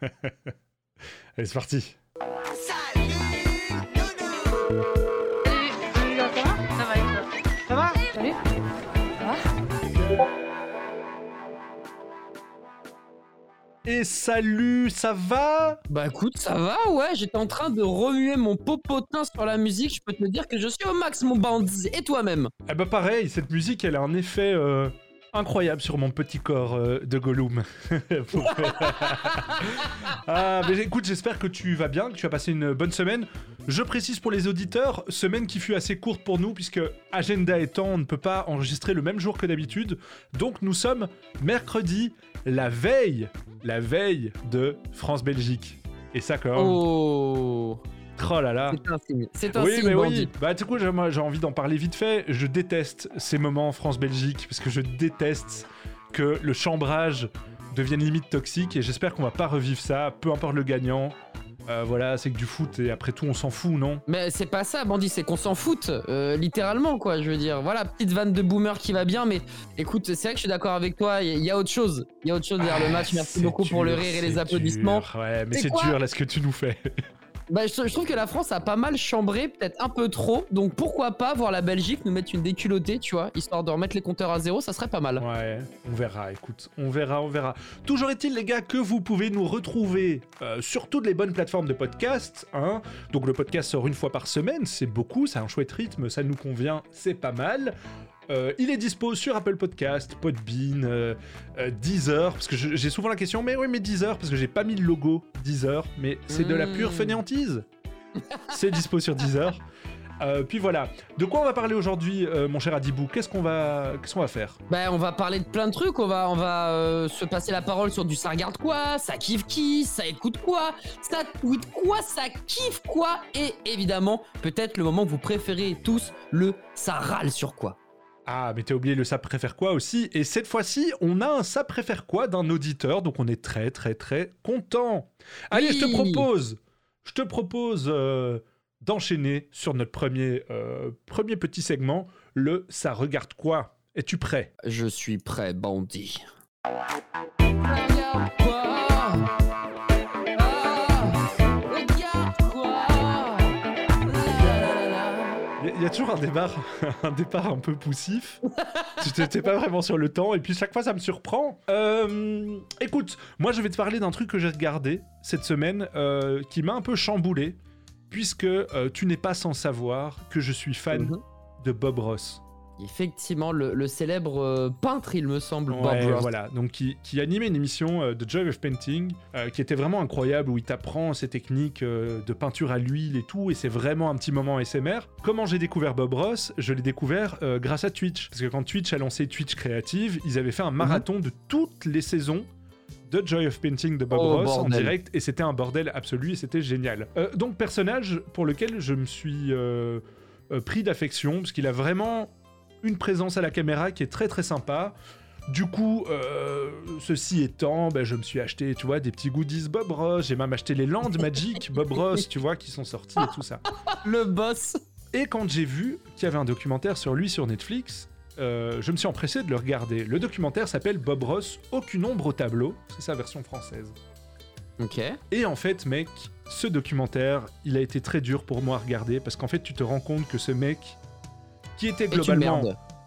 Allez, c'est parti. Salut, ça va Ça va Ça va Salut Ça va Et salut, ça va? Bah écoute, ça va, ouais, j'étais en train de remuer mon popotin sur la musique, je peux te dire que je suis au max, mon bandit, et toi-même? Eh bah pareil, cette musique, elle a un effet euh, incroyable sur mon petit corps euh, de Gollum. ah, mais écoute, j'espère que tu vas bien, que tu as passé une bonne semaine. Je précise pour les auditeurs, semaine qui fut assez courte pour nous, puisque agenda étant, on ne peut pas enregistrer le même jour que d'habitude. Donc nous sommes mercredi, la veille, la veille de France-Belgique. Et ça quand même... Oh Oh là là. C'est un signe, c'est un Oui, signe, mais bandit. oui. Bah, du coup, j'ai envie d'en parler vite fait. Je déteste ces moments France-Belgique parce que je déteste que le chambrage devienne limite toxique et j'espère qu'on va pas revivre ça, peu importe le gagnant. Euh, voilà, c'est que du foot et après tout, on s'en fout, non? Mais c'est pas ça, bandit, c'est qu'on s'en fout, euh, littéralement, quoi, je veux dire. Voilà, petite vanne de boomer qui va bien, mais écoute, c'est vrai que je suis d'accord avec toi, il y, y a autre chose. Il y a autre chose derrière le match, merci Ah, beaucoup pour le rire et les applaudissements. dur. Ouais, mais C'est dur là ce que tu nous fais. Bah, je, trouve que la France a pas mal chambré, peut-être un peu trop. Donc pourquoi pas voir la Belgique nous mettre une déculottée, tu vois, histoire de remettre les compteurs à zéro, ça serait pas mal. Ouais, on verra, écoute, on verra, on verra. Toujours est-il, les gars, que vous pouvez nous retrouver euh, sur toutes les bonnes plateformes de podcast. Hein. Donc le podcast sort une fois par semaine, c'est beaucoup, c'est un chouette rythme, ça nous convient, c'est pas mal. Euh, il est dispo sur Apple Podcast, Podbean, euh, euh, Deezer, parce que j'ai souvent la question, mais oui, mais Deezer, parce que j'ai pas mis le logo Deezer, mais c'est de la pure Mm. fainéantise. c'est dispo sur Deezer. Puis voilà. De quoi on va parler aujourd'hui, mon cher Adibou? Qu'est-ce qu'on va, qu'est-ce qu'on va faire? Bah, on va parler de plein de trucs, on va, on va se passer la parole sur du ça regarde quoi, ça kiffe qui, ça écoute quoi, ça tweet quoi, ça kiffe quoi, et évidemment, peut-être le moment que vous préférez tous, le ça râle sur quoi. Ah, mais t'as oublié le ça préfère quoi aussi? Et cette fois-ci, on a un ça préfère quoi d'un auditeur, donc on est très très très content. Allez, je te propose, je te propose euh, d'enchaîner sur notre premier, euh, premier petit segment, le ça regarde quoi? Es-tu prêt? Je suis prêt, bandit. Y, y a toujours un départ, un départ un peu poussif. tu t'es pas vraiment sur le temps, et puis chaque fois ça me surprend. Euh, écoute, moi je vais te parler d'un truc que j'ai regardé cette semaine euh, qui m'a un peu chamboulé, puisque euh, tu n'es pas sans savoir que je suis fan Mhm. de Bob Ross. Effectivement, le, le célèbre euh, peintre, il me semble, Bob Ouais, Ross. voilà, donc qui, qui animait une émission euh, de Joy of Painting euh, qui était vraiment incroyable où il t'apprend ses techniques euh, de peinture à l'huile et tout, et c'est vraiment un petit moment SMR. Comment j'ai découvert Bob Ross Je l'ai découvert grâce à Twitch, parce que quand Twitch a lancé Twitch Creative, ils avaient fait un marathon de toutes les saisons de Joy of Painting de Bob Oh, Ross en direct et c'était un bordel absolu et c'était génial. Euh, donc personnage pour lequel je me suis euh, euh, pris d'affection parce qu'il a vraiment une présence à la caméra qui est très très sympa. Du coup, euh, ceci étant, ben, je me suis acheté, tu vois, des petits goodies Bob Ross. J'ai même acheté les Land Magic Bob Ross, tu vois, qui sont sortis et tout ça. Le boss. Et quand j'ai vu qu'il y avait un documentaire sur lui sur Netflix, euh, je me suis empressé de le regarder. Le documentaire s'appelle Bob Ross, aucune ombre au tableau. C'est sa version française. Ok. Et en fait, mec, ce documentaire, il a été très dur pour moi à regarder parce qu'en fait, tu te rends compte que ce mec, qui était globalement.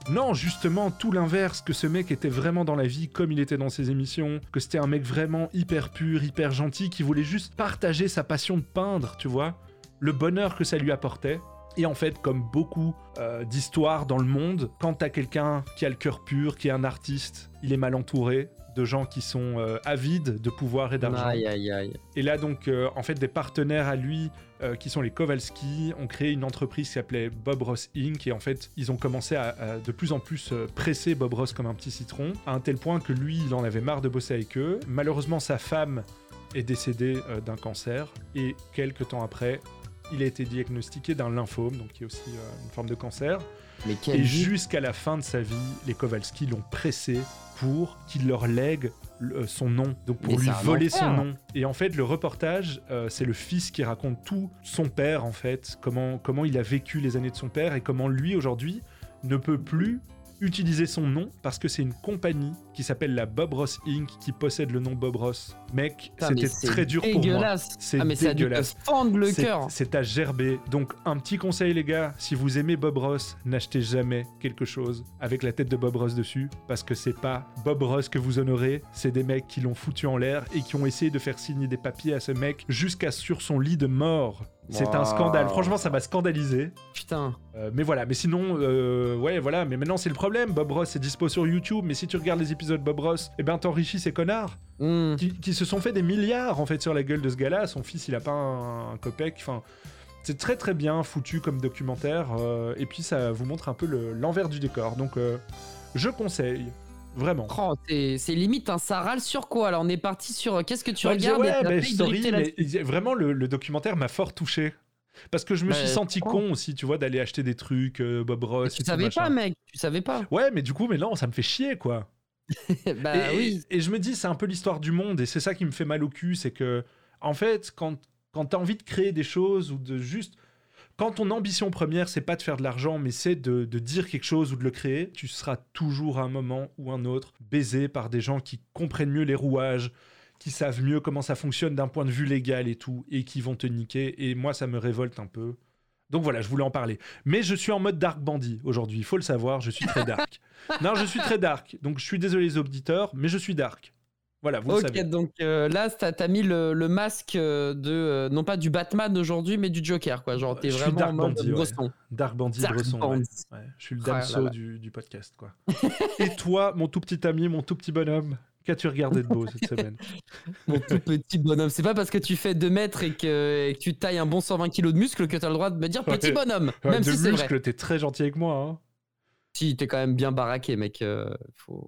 Non, justement, tout l'inverse, que ce mec était vraiment dans la vie comme il était dans ses émissions, que c'était un mec vraiment hyper pur, hyper gentil, qui voulait juste partager sa passion de peindre, tu vois, le bonheur que ça lui apportait. Et en fait, comme beaucoup euh, d'histoires dans le monde, quand t'as quelqu'un qui a le cœur pur, qui est un artiste, il est mal entouré de gens qui sont euh, avides de pouvoir et d'argent. Aïe, aïe, aïe. Et là, donc, euh, en fait, des partenaires à lui, euh, qui sont les Kowalski, ont créé une entreprise qui s'appelait Bob Ross Inc. Et en fait, ils ont commencé à, à de plus en plus presser Bob Ross comme un petit citron, à un tel point que lui, il en avait marre de bosser avec eux. Malheureusement, sa femme est décédée d'un cancer. Et quelques temps après, il a été diagnostiqué d'un lymphome, donc qui est aussi une forme de cancer. Mais Et jusqu'à la fin de sa vie, les Kowalski l'ont pressé pour qu'il leur lègue le- son nom, donc pour Mais lui voler son nom. Et en fait, le reportage, euh, c'est le fils qui raconte tout son père, en fait, comment, comment il a vécu les années de son père et comment lui, aujourd'hui, ne peut plus utiliser son nom parce que c'est une compagnie qui s'appelle la Bob Ross Inc. qui possède le nom Bob Ross. Mec, c'était très dur pour moi. C'est Ah, mais ça a dû te dégueulasse. fendre le C'est- cœur. C'est à gerber. Donc, un petit conseil, les gars, si vous aimez Bob Ross, n'achetez jamais quelque chose avec la tête de Bob Ross dessus, parce que c'est pas Bob Ross que vous honorez, c'est des mecs qui l'ont foutu en l'air et qui ont essayé de faire signer des papiers à ce mec jusqu'à sur son lit de mort. C'est un scandale. Franchement, ça m'a scandalisé. Putain. Euh, mais voilà, mais sinon, euh, ouais, voilà. Mais maintenant, c'est le problème. Bob Ross est dispo sur YouTube, mais si tu regardes les épisodes Bob Ross, eh ben, t'enrichis ces connards Hmm. qui, qui se sont fait des milliards en fait sur la gueule de ce gars-là. Son fils, il a pas un, un copec. Enfin, c'est très très bien foutu comme documentaire. euh, et puis ça vous montre un peu le- l'envers du décor. Donc, euh, je conseille vraiment. Oh, c'est limite un ça râle sur quoi Alors on est parti sur euh, qu'est-ce que tu Ouais, regardes ouais, bah, drifter mais vraiment le, le documentaire m'a fort touché. Parce que je me Bah, suis senti con aussi, tu vois, d'aller acheter des trucs, euh, Bob Ross. Tu et savais pas, mec. Tu savais pas. Ouais, mais du coup, mais non, ça me fait chier, quoi. bah et, oui. et je me dis, c'est un peu l'histoire du monde, et c'est ça qui me fait mal au cul, c'est que, en fait, quand, quand t'as envie de créer des choses ou de juste. Quand ton ambition première, c'est pas de faire de l'argent, mais c'est de, de dire quelque chose ou de le créer, tu seras toujours à un moment ou un autre baisé par des gens qui comprennent mieux les rouages, qui savent mieux comment ça fonctionne d'un point de vue légal et tout, et qui vont te niquer. Et moi, ça me révolte un peu. Donc voilà, je voulais en parler. Mais je suis en mode dark bandit aujourd'hui, il faut le savoir, je suis très dark. non, je suis très dark. Donc je suis désolé les auditeurs, mais je suis dark. Voilà, vous le Ok, savez. donc euh, là, t'as as mis le, le masque euh, de, euh, non pas du Batman d'aujourd'hui, mais du Joker, quoi. Genre, t'es Je suis vraiment Dark en mode Bandit, ouais. Dark bandit Dark bresson. ouais. Bandit. Ouais, je suis le Damso du, du podcast, quoi. Et toi, mon tout petit ami, mon tout petit bonhomme, qu'as-tu regardé de beau cette semaine? Mon tout petit bonhomme. C'est pas parce que tu fais 2 mètres et que, et que tu tailles un bon 120 kilos de muscle que t'as le droit de me dire petit bonhomme. Même De si c'est vrai. muscle, t'es très gentil avec moi. Hein. Si, t'es quand même bien baraqué, mec. euh,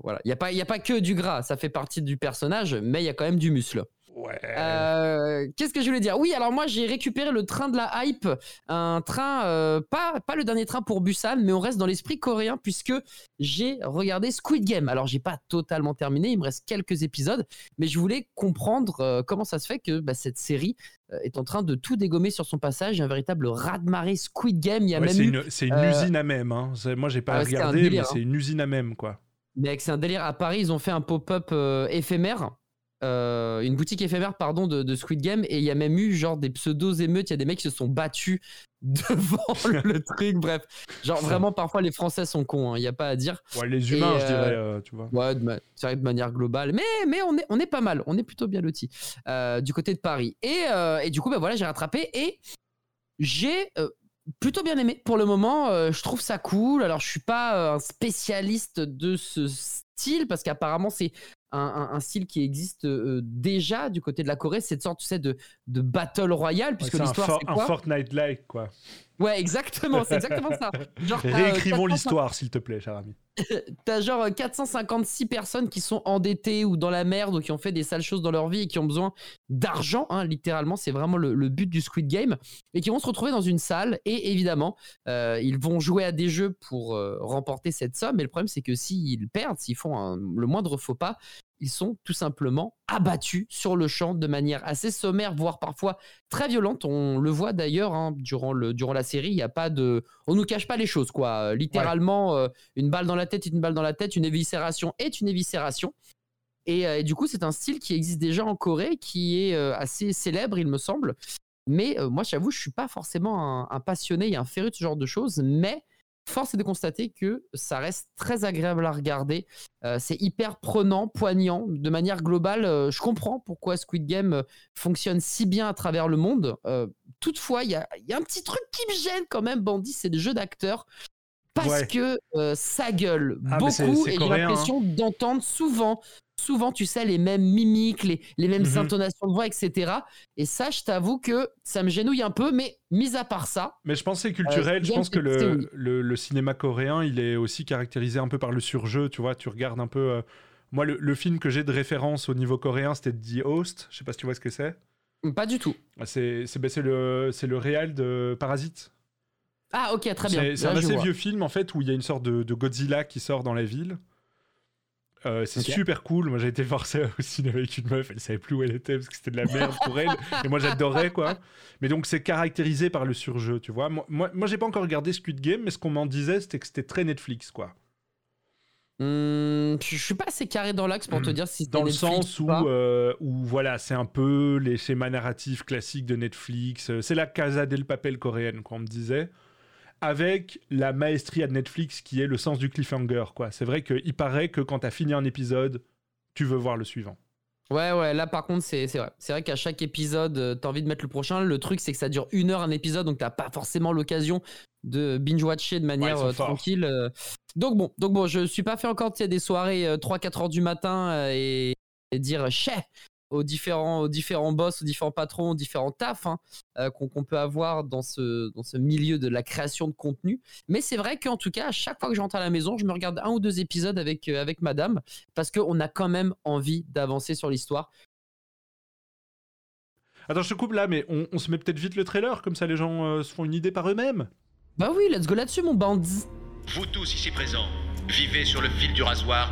voilà. Il n'y a, pas- y a pas que du gras, ça fait partie du personnage, mais il y a quand même du muscle. Ouais. Euh, Qu'est-ce que je voulais dire? Oui, alors moi j'ai récupéré le train de la hype, un train, euh, pas, pas le dernier train pour Busan, mais on reste dans l'esprit coréen puisque j'ai regardé Squid Game. Alors j'ai pas totalement terminé, il me reste quelques épisodes, mais je voulais comprendre euh, comment ça se fait que bah, cette série est en train de tout dégommer sur son passage, un véritable raz-de-marée Squid Game. Il y a Ouais, même c'est une, usine à même. Hein. Moi, j'ai pas ah un regardé, délire, mais c'est une usine à même, quoi. Mec, c'est un délire. À Paris, ils ont fait un pop-up éphémère. Euh, une boutique éphémère pardon de, de Squid Game. Et il y a même eu genre des pseudos émeutes il y a des mecs qui se sont battus devant le truc. Bref. Genre vraiment parfois les français sont cons hein, il y a pas à dire. Ouais, les humains, Et, je euh, dirais, euh, tu vois. ouais de, vrai de manière globale. Mais mais on est on est pas mal. On est plutôt bien lotis euh, du côté de Paris. Et, euh, et du coup bah voilà j'ai rattrapé et j'ai euh, plutôt bien aimé. Pour le moment. euh, je trouve ça cool. Alors, je suis pas euh, un spécialiste de ce style parce qu'apparemment, c'est un, un- un style qui existe euh, déjà du côté de la Corée. Cette sorte, tu sais, de, de battle royale, Ouais, puisque c'est un, l'histoire, for- c'est un quoi Fortnite-like, quoi. Ouais, exactement, c'est exactement ça. Genre, euh, Réécrivons 450 l'histoire, s'il te plaît, cher ami. T'as genre euh, 456 personnes qui sont endettées ou dans la merde ou qui ont fait des sales choses dans leur vie et qui ont besoin d'argent, hein, littéralement, c'est vraiment le, le but du Squid Game, et qui vont se retrouver dans une salle et évidemment, euh, ils vont jouer à des jeux pour euh, remporter cette somme. Et le problème, c'est que s'ils perdent, s'ils font un- le moindre faux pas, ils sont tout simplement abattus sur le champ de manière assez sommaire, voire parfois très violente. On le voit d'ailleurs hein, durant, le, durant la série, il n'y a pas de... On nous cache pas les choses, quoi. Euh, Littéralement, euh, une balle dans la tête est une balle dans la tête, une éviscération est une éviscération. Et, euh, et du coup, c'est un style qui existe déjà en Corée, qui est euh, assez célèbre, il me semble. Mais moi, j'avoue, je suis pas forcément un, un passionné et un féru de ce genre de choses, mais force est de constater que ça reste très agréable à regarder. Euh, c'est hyper prenant, poignant. De manière globale, euh, je comprends pourquoi Squid Game euh, fonctionne si bien à travers le monde. Euh, toutefois, il y a, il y a un petit truc qui me gêne quand même, Bandit, c'est le jeu d'acteurs. Parce Ouais. que ça gueule Ah, beaucoup et j'ai hein. l'impression d'entendre souvent, souvent, tu sais, les mêmes mimiques, les, les mêmes Mhm. intonations de voix, etc. Et ça, je t'avoue que ça me gênouille un peu, mais mis à part ça, Mais je pense que c'est culturel. Euh, je pense que le, oui. le, le cinéma coréen, il est aussi caractérisé un peu par le surjeu. Tu vois, tu regardes un peu. euh, Moi, le, le film que j'ai de référence au niveau coréen, c'était The Host. Je sais pas si tu vois ce que c'est. pas du tout. Ah, C'est ben, le, le réal de Parasite. Ah, ok, très bien. C'est un assez vois. vieux film en fait où il y a une sorte de, de Godzilla qui sort dans la ville. Euh, c'est super cool. Moi, j'ai été forcé au cinéma avec une meuf. Elle savait plus où elle était parce que c'était de la merde pour elle. Et moi, j'adorais quoi. Mais donc, c'est caractérisé par le surjeu, tu vois. Moi, moi, moi, j'ai pas encore regardé Squid Game, mais ce qu'on m'en disait, c'était que c'était très Netflix, quoi. Hmm, je suis pas assez carré dans l'axe pour te dire si c'est Dans le sens ou où, euh, où voilà, c'est un peu les schémas narratifs classiques de Netflix. Euh, C'est la Casa del Papel coréenne, qu'on me disait. Avec la maestria de Netflix qui est le sens du cliffhanger, quoi. C'est vrai qu'il paraît que quand t'as fini un épisode, tu veux voir le suivant. Ouais, ouais, là par contre, c'est vrai. C'est vrai qu'à chaque épisode, euh, t'as envie de mettre le prochain. Le truc, c'est que ça dure une heure un épisode, donc t'as pas forcément l'occasion de binge-watcher de manière euh, tranquille. euh. Donc bon, donc bon, je suis pas fait encore des soirées 3-4 heures du matin euh, et, et dire chais aux différents, aux différents boss, aux différents patrons, aux différents tafs hein, euh, qu'on peut avoir dans ce, dans ce milieu de la création de contenu. Mais c'est vrai qu'en tout cas, à chaque fois que j'entre à la maison, je me regarde un ou deux épisodes avec, euh, avec madame parce qu'on a quand même envie d'avancer sur l'histoire. Attends, je te coupe là, mais on, on se met peut-être vite le trailer, comme ça les gens euh, se font une idée par eux-mêmes. Bah oui, let's go là-dessus, mon bandit. Vous tous ici présents, vivez sur le fil du rasoir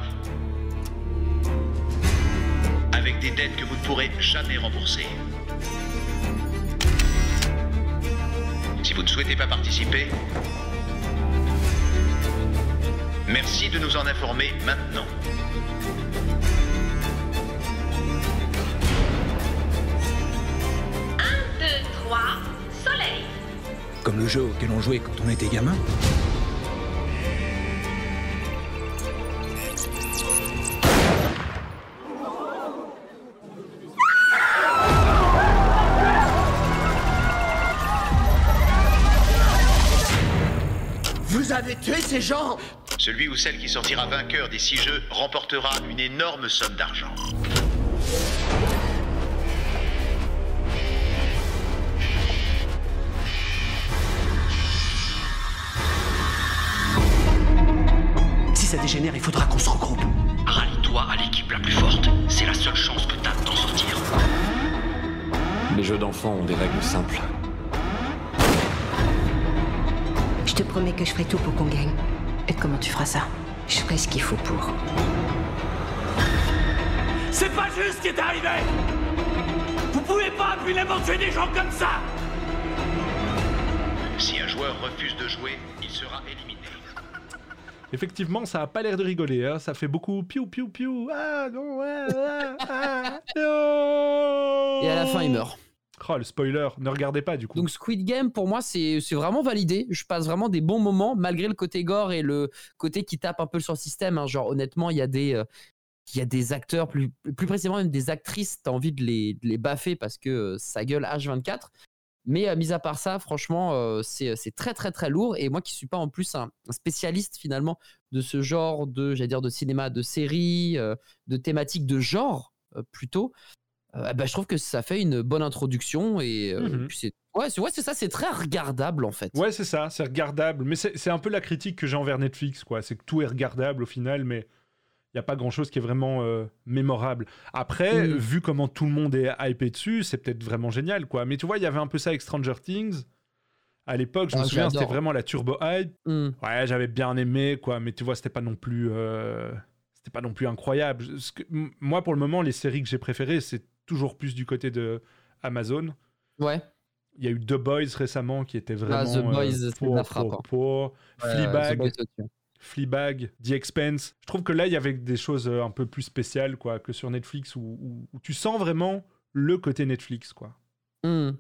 avec des dettes que vous ne pourrez jamais rembourser. Si vous ne souhaitez pas participer, merci de nous en informer maintenant. deux, trois, soleil. Comme le jeu auquel on jouait quand on était gamin. Avez tué ces gens Celui ou celle qui sortira vainqueur des six jeux remportera une énorme somme d'argent. Si ça dégénère, il faudra qu'on se regroupe. Rallie-toi à l'équipe la plus forte. C'est la seule chance que t'as d'en sortir. Les jeux d'enfants ont des règles simples. Te promets que je ferai tout pour qu'on gagne. Et comment tu feras ça? Je ferai ce qu'il faut pour. C'est pas juste ce qui est arrivé Vous pouvez pas impunément tuer des gens comme ça Si un joueur refuse de jouer, il sera éliminé. Effectivement, ça a pas l'air de rigoler, hein. ça fait beaucoup piou piou piou. Ah non, ouais, ah, ah, non. Et à la fin, il meurt. Oh, le spoiler, ne regardez pas du coup. Donc Squid Game, pour moi, c'est vraiment validé. Je passe vraiment des bons moments, malgré le côté gore et le côté qui tape un peu sur le système. hein. Genre, honnêtement, il y a des... euh, il y a des acteurs, plus, plus précisément même des actrices, t'as envie de les, de les baffer parce que euh, ça gueule H24. Mais euh, mis à part ça, franchement, euh, c'est très très très lourd. Et moi qui suis pas en plus un, spécialiste finalement de ce genre de, j'allais dire, de cinéma, de série, euh, de thématiques de genre plutôt, euh, bah, je trouve que ça fait une bonne introduction. Et euh, Mhm. puis c'est ouais, c'est ouais, c'est ça, c'est très regardable en fait. Ouais, c'est ça, c'est regardable. Mais c'est un peu la critique que j'ai envers Netflix, quoi. C'est que tout est regardable au final, mais il n'y a pas grand-chose qui est vraiment euh, mémorable. Après, Mm. vu comment tout le monde est hypé dessus, c'est peut-être vraiment génial, quoi. Mais tu vois, il y avait un peu ça avec Stranger Things. À l'époque, je Ah, me souviens, c'était vraiment la turbo hype. Hmm. Ouais, j'avais bien aimé, quoi. Mais tu vois, c'était pas non plus... euh, C'était pas non plus incroyable. Que- Moi, pour le moment, les séries que j'ai préférées, c'est toujours plus du côté de Amazon. Ouais. Il y a eu The Boys récemment qui était vraiment. Ah, The euh, Boys, de pour, la frappe, pour, hein. pour. The Fleabag, Boys au-dessus. Fleabag, The Expense. Je trouve que là, il y avait des choses euh, un peu plus spéciales quoi, que sur Netflix où, où- où tu sens vraiment le côté Netflix. quoi. Hmm.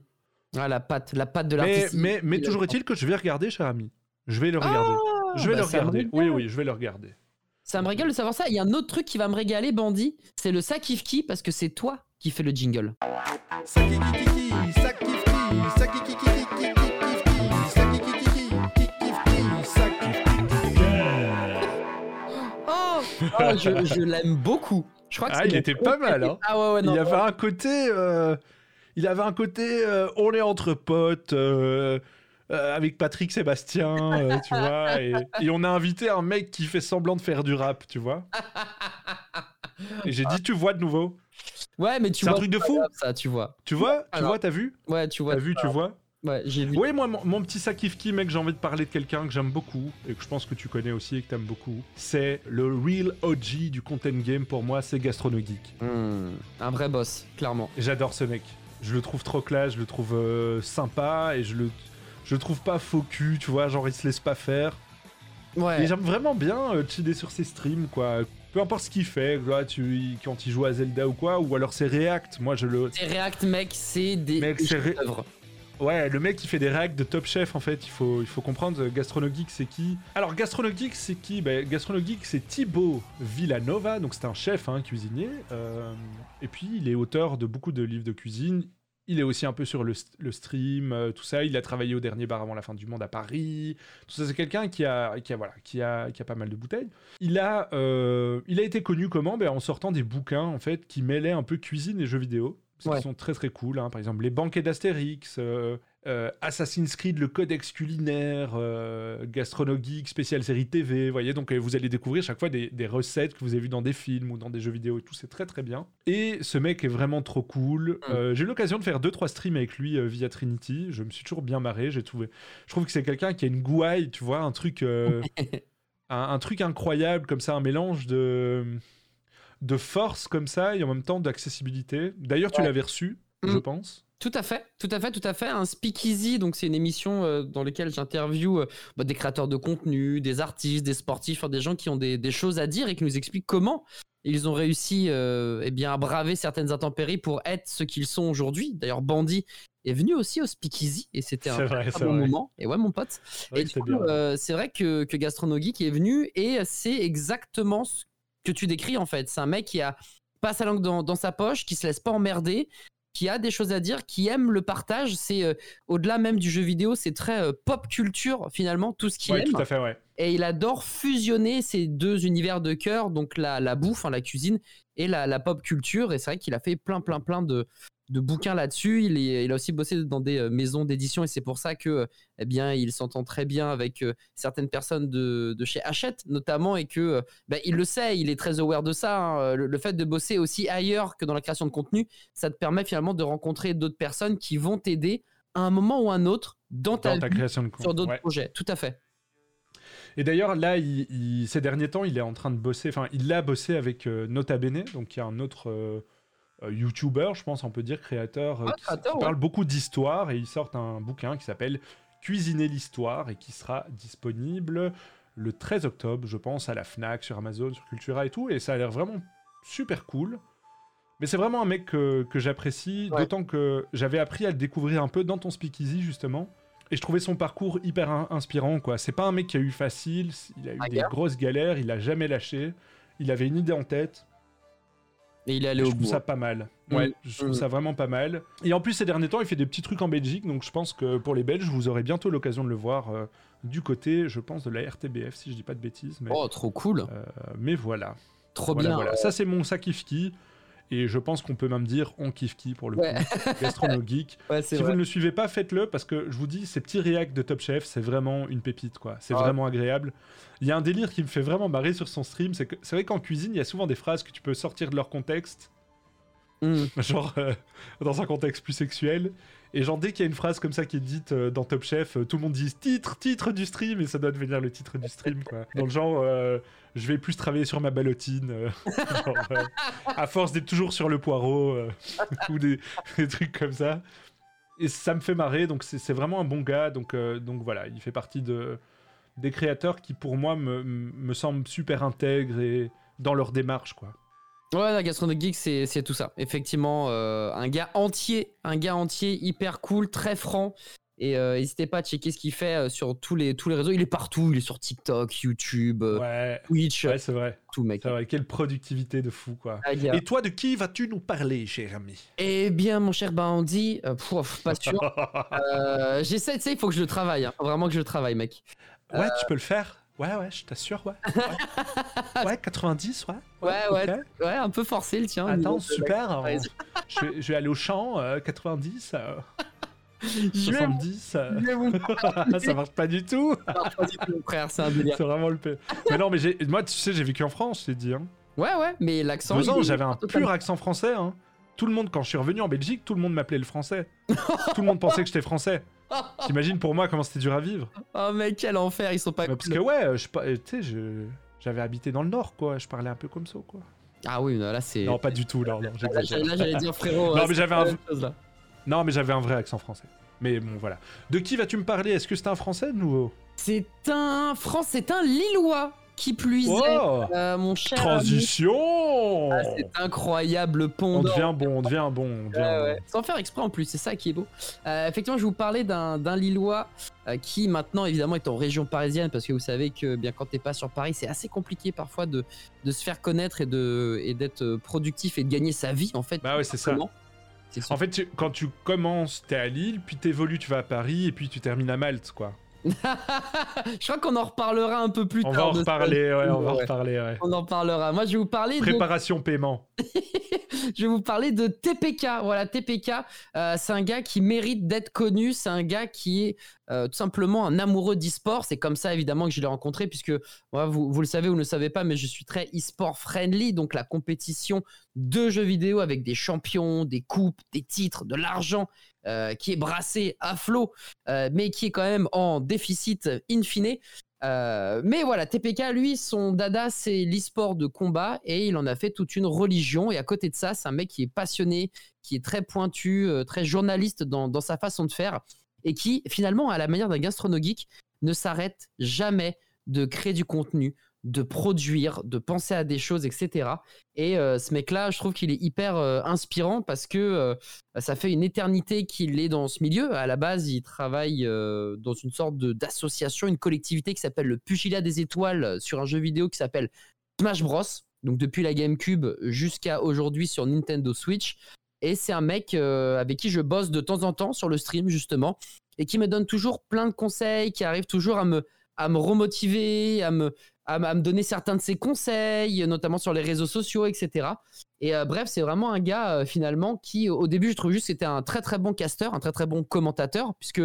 Ah, la patte, la patte de l'artiste. mais, mais toujours est-il que je vais regarder, cher ami. Je vais le regarder. je vais bah, le regarder. Oui, oui, je vais le regarder. Ça me régale de savoir ça. Il y a un autre truc qui va me régaler, Bandit. C'est le qui parce que c'est toi qui fais le jingle. Oh, Oh, je, je l'aime beaucoup. Je crois que Ah, c'est il était pas mal, hein. Ah ouais, ouais, non. il avait un côté. euh, il avait un côté. euh, on est entre potes. euh, euh, avec Patrick Sébastien, euh, tu vois, et, et on a invité un mec qui fait semblant de faire du rap, tu vois. Et j'ai dit, tu vois de nouveau Ouais, mais tu C'est un vois. truc de fou. grave, Ça, tu vois. Tu vois Tu Alors, vois, t'as vu? Ouais, tu vois. T'as vu, tu vois Ouais, j'ai vu. Oui, moi, mon, mon petit sakifki, mec, j'ai envie de parler de quelqu'un que j'aime beaucoup et que je pense que tu connais aussi et que t'aimes beaucoup. C'est le real OG du content game pour moi, c'est Gastronogeek. Hmm, un vrai boss, clairement. J'adore ce mec. Je le trouve trop classe, je le trouve euh, sympa et je le, je le trouve pas faux cul, tu vois, genre il se laisse pas faire. Ouais. Et j'aime vraiment bien euh, chiller sur ses streams, quoi. Peu importe ce qu'il fait, tu, quand il joue à Zelda ou quoi, ou alors c'est React. Moi, je le. C'est React, mec, c'est des, Mec, ré-. Ouais, le mec qui fait des réacts de Top Chef, en fait, il faut, il faut comprendre. euh, Gastronogeek, c'est qui? Alors, Gastronogeek, c'est qui? Ben, Gastronogeek, c'est Thibaut Villanova, donc c'est un chef, hein, cuisinier. euh, et puis, il est auteur de beaucoup de livres de cuisine. Il est aussi un peu sur le, st- le stream, euh, tout ça. Il a travaillé au dernier bar avant la fin du monde à Paris. Tout ça, c'est quelqu'un qui a, qui a, voilà, qui a, qui a pas mal de bouteilles. Il a, euh, il a été connu comment? Ben, En sortant des bouquins, en fait, qui mêlaient un peu cuisine et jeux vidéo. Parce Ouais. sont très très cool. hein. Par exemple, les banquets d'Astérix, euh, euh, Assassin's Creed, le codex culinaire, euh, Gastronogeek, spécial série TV. Vous voyez, donc euh, vous allez découvrir chaque fois des, des recettes que vous avez vues dans des films ou dans des jeux vidéo et tout. C'est très très bien. Et ce mec est vraiment trop cool. Euh, J'ai eu l'occasion de faire 2-3 streams avec lui via Trinity. Je me suis toujours bien marré. J'ai trouvé. Je trouve que c'est quelqu'un qui a une gouaille, tu vois, un truc. un, un truc incroyable comme ça, un mélange de de force comme ça et en même temps d'accessibilité. D'ailleurs, tu Ouais. l'avais reçu, je Mm. pense. Tout à fait, tout à fait, tout à fait. Un speakeasy, donc c'est une émission euh, dans laquelle j'interviewe euh, bah, des créateurs de contenu, des artistes, des sportifs, enfin, des gens qui ont des, des choses à dire et qui nous expliquent comment ils ont réussi euh, eh bien, à braver certaines intempéries pour être ce qu'ils sont aujourd'hui. D'ailleurs, Bandy est venu aussi au speakeasy et c'était un vrai, très bon vrai. moment. Et ouais, mon pote. Ouais, et euh, c'est vrai que, que Gastronogeek est venu et c'est exactement ce que tu décris en fait. C'est un mec qui a pas sa langue dans, dans sa poche, qui se laisse pas emmerder, qui a des choses à dire, qui aime le partage. C'est euh, au-delà même du jeu vidéo, c'est très euh, pop culture finalement, tout ce qu'il Ouais, aime. tout à fait, ouais. Et il adore fusionner ces deux univers de cœur, donc la, la bouffe, hein, la cuisine et la, la pop culture. Et c'est vrai qu'il a fait plein, plein, plein de, de bouquins là-dessus. Il, est- il a aussi bossé dans des euh, maisons d'édition et c'est pour ça que, eh bien, il s'entend très bien avec euh, certaines personnes de, de chez Hachette, notamment, et que, euh, ben, il le sait, il est très aware de ça. hein. Le, le fait de bosser aussi ailleurs que dans la création de contenu, ça te permet finalement de rencontrer d'autres personnes qui vont t'aider à un moment ou un autre dans, ta, Dans ta vie, création de sur compte. d'autres ouais. projets. Tout à fait. Et d'ailleurs, là, il- il- ces derniers temps, il est en train de bosser, enfin, il a bossé avec euh, Nota Bene, donc il y a un autre euh, euh, YouTuber, je pense, on peut dire, créateur, euh, Ouais, qui, créateur, qui ouais. parle beaucoup d'histoire, et il sort un bouquin qui s'appelle Cuisiner l'histoire, et qui sera disponible le 13 octobre, je pense, à la FNAC, sur Amazon, sur Cultura et tout, et ça a l'air vraiment super cool. Mais c'est vraiment un mec que, que j'apprécie, Ouais. d'autant que j'avais appris à le découvrir un peu dans ton speakeasy, justement. Et je trouvais son parcours hyper in- inspirant, quoi. C'est pas un mec qui a eu facile, il a eu Ah, des grosses galères, il a jamais lâché, il avait une idée en tête. Et il est allé au je trouve bout. ça pas mal. Ouais, je trouve Mm. ça vraiment pas mal. Et en plus, ces derniers temps, il fait des petits trucs en Belgique, donc je pense que pour les Belges, vous aurez bientôt l'occasion de le voir euh, du côté, je pense, de la RTBF, si je dis pas de bêtises. Mais, Oh, trop cool. euh, mais voilà. Trop Voilà, bien. voilà. Ça, c'est mon qui. Et je pense qu'on peut même dire on kiffe qui pour le Ouais. coup. Gastrono Geek. Ouais, Si vous ne le suivez pas, faites-le parce que je vous dis, ces petits réacs de Top Chef, c'est vraiment une pépite, quoi. C'est Ah. vraiment agréable. Il y a un délire qui me fait vraiment marrer sur son stream, c'est que c'est vrai qu'en cuisine, il y a souvent des phrases que tu peux sortir de leur contexte, Mm. genre euh, dans un contexte plus sexuel. Et genre dès qu'il y a une phrase comme ça qui est dite euh, dans Top Chef, euh, tout le monde dit titre, titre du stream, et ça doit devenir le titre du stream, quoi. Dans le genre, euh, je vais plus travailler sur ma ballotine, à force d'être toujours sur le poireau, ou des, trucs comme ça. Et ça me fait marrer, donc c'est vraiment un bon gars, donc, donc voilà, il fait partie de, des créateurs qui pour moi me, me semblent super intègres et dans leur démarche, quoi. Ouais, la Gastronomic Geek, c'est c'est tout ça. Effectivement, euh, un gars entier, un gars entier, hyper cool, très franc. Et euh, n'hésitez pas à checker ce qu'il fait euh, sur tous les, tous les réseaux. Il est partout, il est sur TikTok, YouTube, Ouais, Twitch, ouais c'est vrai. tout mec. C'est vrai, quelle productivité de fou, quoi. Ah. Et toi, de qui vas-tu nous parler, cher ami? Eh bien, mon cher Bandy, euh, pas sûr. J'essaie, tu sais, il faut que je le travaille. hein. Vraiment que je le travaille, mec. Ouais, tu peux le faire Ouais, ouais, je t'assure, ouais. Ouais, Ouais, 90, ouais. Ouais, ouais, ouais, un peu forcé le tien. Attends, super. Je, vais, je vais aller au champ, euh, 90, euh, Je vais 70. euh, vous ça marche pas du tout. faire pas du tout, mon frère, c'est un délire. C'est vraiment le pire. Mais non, mais j'ai- moi, tu sais, j'ai vécu en France, je t'ai dit. Hein. Ouais, ouais, mais l'accent. Deux ans, j'avais un pur accent français. Hein. Tout le monde, quand je suis revenu en Belgique, tout le monde m'appelait le français. tout le monde pensait que j'étais français. T'imagines pour moi comment c'était dur à vivre Oh, mec, quel enfer, ils sont pas Mais Parce cool. que ouais, je, tu sais, je- j'avais habité dans le Nord, quoi. Je parlais un peu comme ça, quoi. Ah oui, là, c'est. Non, pas du tout, non, Là, j'allais- là, j'allais dire frérot. Non, ouais, mais j'avais un- chose, là. Non, mais j'avais un vrai accent français. Mais bon, voilà. De qui vas-tu me parler? Est-ce que c'est un français de nouveau? C'est un France, c'est un Lillois qui plus est, Oh euh, mon cher. Transition Ah, c'est incroyable pont On devient bon, on devient bon. on devient bon. ouais. Sans faire exprès en plus, c'est ça qui est beau. Euh, effectivement, je vous parler d'un Lillois euh, qui maintenant évidemment est en région parisienne parce que vous savez que bien quand t'es pas sur Paris, c'est assez compliqué parfois de, de se faire connaître et et d'être euh, productif et de gagner sa vie en fait. Bah ouais, c'est ça. En fait, tu- quand tu commences, t'es à Lille, puis t'évolues, tu vas à Paris, et puis tu termines à Malte, quoi. je crois qu'on en reparlera un peu plus On va tard. en reparler, ouais, on va en reparler, ouais. On en parlera. Moi, je vais vous parler Préparation paiement. je vais vous parler de TPK. Voilà, TPK, euh, c'est un gars qui mérite d'être connu. C'est un gars qui est euh, tout simplement un amoureux d'e-sport. C'est comme ça, évidemment, que je l'ai rencontré, puisque vous, vous le savez ou ne le savez pas, mais je suis très e-sport friendly. Donc, la compétition de jeux vidéo avec des champions, des coupes, des titres, de l'argent euh, qui est brassé à flot, euh, mais qui est quand même en déficit in fine. Euh, mais voilà, TPK, lui, son dada, c'est l'e-sport de combat et il en a fait toute une religion. Et à côté de ça, c'est un mec qui est passionné, qui est très pointu, très journaliste dans, dans sa façon de faire et qui, finalement, à la manière d'un gastronogeek, ne s'arrête jamais de créer du contenu, de produire, de penser à des choses, etc. Et euh, ce mec-là, je trouve qu'il est hyper euh, inspirant parce que euh, ça fait une éternité qu'il est dans ce milieu. À la base, il travaille dans une sorte d'association, une collectivité qui s'appelle le Pugilat des Étoiles sur un jeu vidéo qui s'appelle Smash Bros. Donc depuis la GameCube jusqu'à aujourd'hui sur Nintendo Switch. Et c'est un mec avec qui je bosse de temps en temps sur le stream justement et qui me donne toujours plein de conseils, qui arrive toujours à me, à me remotiver, à me, à, à me donner certains de ses conseils, notamment sur les réseaux sociaux, etc. Et euh, bref, c'est vraiment un gars euh, finalement qui, au début, je trouve juste que c'était un très très bon casteur, un très très bon commentateur, puisque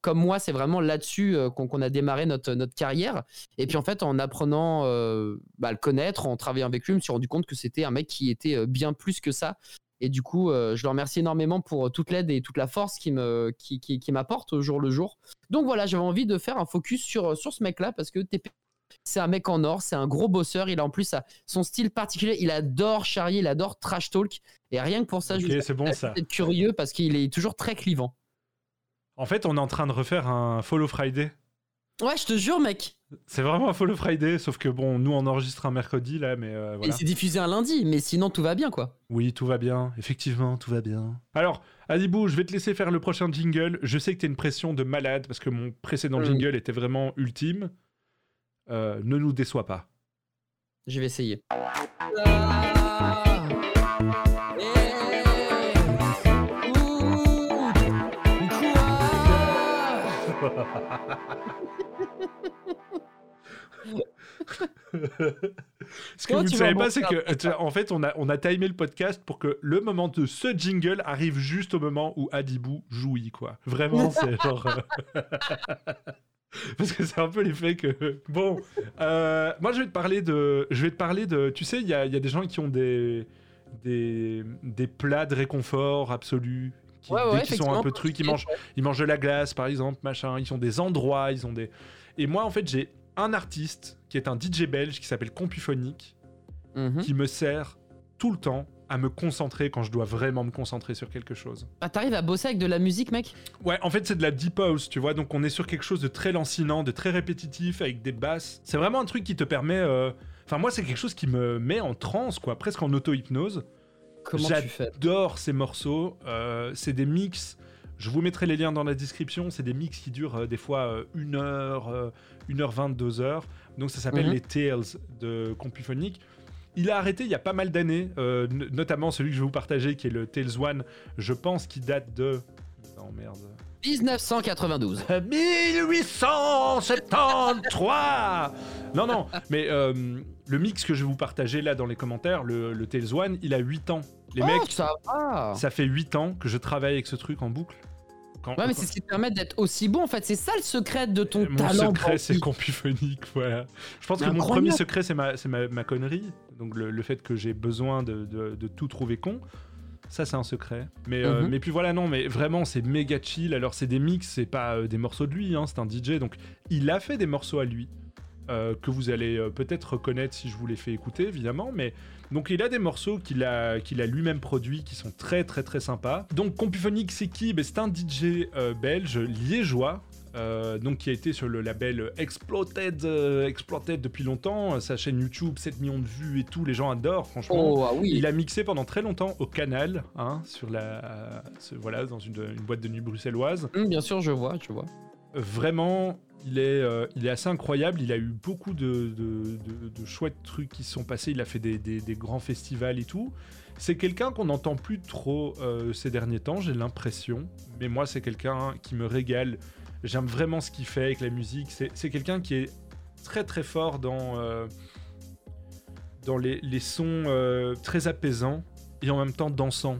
comme moi, c'est vraiment là-dessus euh, qu'on a démarré notre, notre carrière. Et puis en fait, en apprenant euh, bah, à le connaître, en travaillant avec lui, je me suis rendu compte que c'était un mec qui était bien plus que ça. Et du coup, je le remercie énormément pour toute l'aide et toute la force qu'il me, qui, qui m'apporte au jour le jour. Donc voilà, j'avais envie de faire un focus sur, sur ce mec-là parce que TP, c'est un mec en or, c'est un gros bosseur. Il a en plus sa- son style particulier. Il adore charrier, il adore trash talk. Et rien que pour ça, je Ok, vous c'est bon ça. être curieux parce qu'il est toujours très clivant. En fait, on est en train de refaire un Follow Friday. Ouais, je te jure, mec. C'est vraiment un Follow Friday, sauf que bon, nous on enregistre un mercredi là, mais euh, Et voilà. c'est diffusé un lundi, mais sinon tout va bien, quoi. Oui, tout va bien. Effectivement, tout va bien. Alors, Adibou, je vais te laisser faire le prochain jingle. Je sais que t'as une pression de malade parce que mon précédent Mm. jingle était vraiment ultime. Euh, ne nous déçois pas. Je vais essayer. Ce que vous ne savez pas, c'est que, en fait, on a, on a timé le podcast pour que le moment de ce jingle arrive juste au moment où Adibou jouit, quoi. Vraiment, c'est genre. Parce que c'est un peu l'effet que. Bon, euh, moi je vais te parler de. Je vais te parler de. Tu sais, il y a, y a des gens qui ont des. Des, des plats de réconfort absolu. Qui, Ouais, dès ouais, qu'ils sont un peu trucs, ils mangent, ils mangent de la glace, par exemple, machin. Ils ont des endroits, ils ont des. Et moi, en fait, j'ai un artiste qui est un DJ belge qui s'appelle Compuphonique, Mhm. qui me sert tout le temps à me concentrer quand je dois vraiment me concentrer sur quelque chose. Ah, t'arrives à bosser avec de la musique, mec? Ouais, en fait, c'est de la deep house, tu vois. Donc, on est sur quelque chose de très lancinant, de très répétitif, avec des basses. C'est vraiment un truc qui te permet. euh, Enfin, moi, c'est quelque chose qui me met en transe, quoi, presque en auto-hypnose. Comment tu fais? J'adore ces morceaux. Euh, c'est des mix. Je vous mettrai les liens dans la description. C'est des mix qui durent euh, des fois 1 heure, euh, 1 heure 20, 2 heures. Donc ça s'appelle Mhm. les Tales de Compuphonique. Il a arrêté il y a pas mal d'années, euh, notamment celui que je vais vous partager qui est le Tales One. Je pense qu'il date de. Oh merde. 1992. 1873 Non, non, mais euh, le mix que je vais vous partager là dans les commentaires, le, le Tales One, il a 8 ans. Les Oh, mecs, ça va ça fait 8 ans que je travaille avec ce truc en boucle. Quand, Ouais, mais c'est ce qui te permet d'être aussi bon, en fait. C'est ça le secret de ton mon talent. secret, c'est compuphonique, voilà. Je pense que mon Incroyable. premier secret, c'est ma, ma, ma connerie. Donc le, le fait que j'ai besoin de, de- de tout trouver con. Ça, c'est un secret. Mais, euh, Mhm. mais puis voilà, non, mais vraiment, c'est méga chill. Alors, c'est des mix, c'est pas euh, des morceaux de lui, hein, c'est un DJ. Donc, il a fait des morceaux à lui. euh, que vous allez peut-être reconnaître si je vous les fais écouter, évidemment. Mais donc, il a des morceaux qu'il a, qu'il a lui-même produits qui sont très, très, très sympas. Donc, Compuphonique, c'est qui? Ben, C'est un DJ euh, belge, liégeois. euh, donc qui a été sur le label Exploited, euh, Exploited depuis longtemps. Sa chaîne YouTube, 7 millions de vues et tout, les gens adorent, franchement. Oh, ah oui. Il a mixé pendant très longtemps au Canal, hein, sur la, ce- voilà, dans une, une boîte de nuit bruxelloise. Hum, bien sûr, je vois, je vois. Vraiment, il est, euh, il est assez incroyable. Il a eu beaucoup de, de- de- chouettes trucs qui se sont passés. Il a fait des, grands festivals et tout. C'est quelqu'un qu'on n'entend plus trop euh, ces derniers temps, j'ai l'impression. Mais moi, c'est quelqu'un qui me régale. J'aime vraiment ce qu'il fait avec la musique. C'est quelqu'un qui est très très fort dans, euh, dans les, les sons très apaisants et en même temps dansants.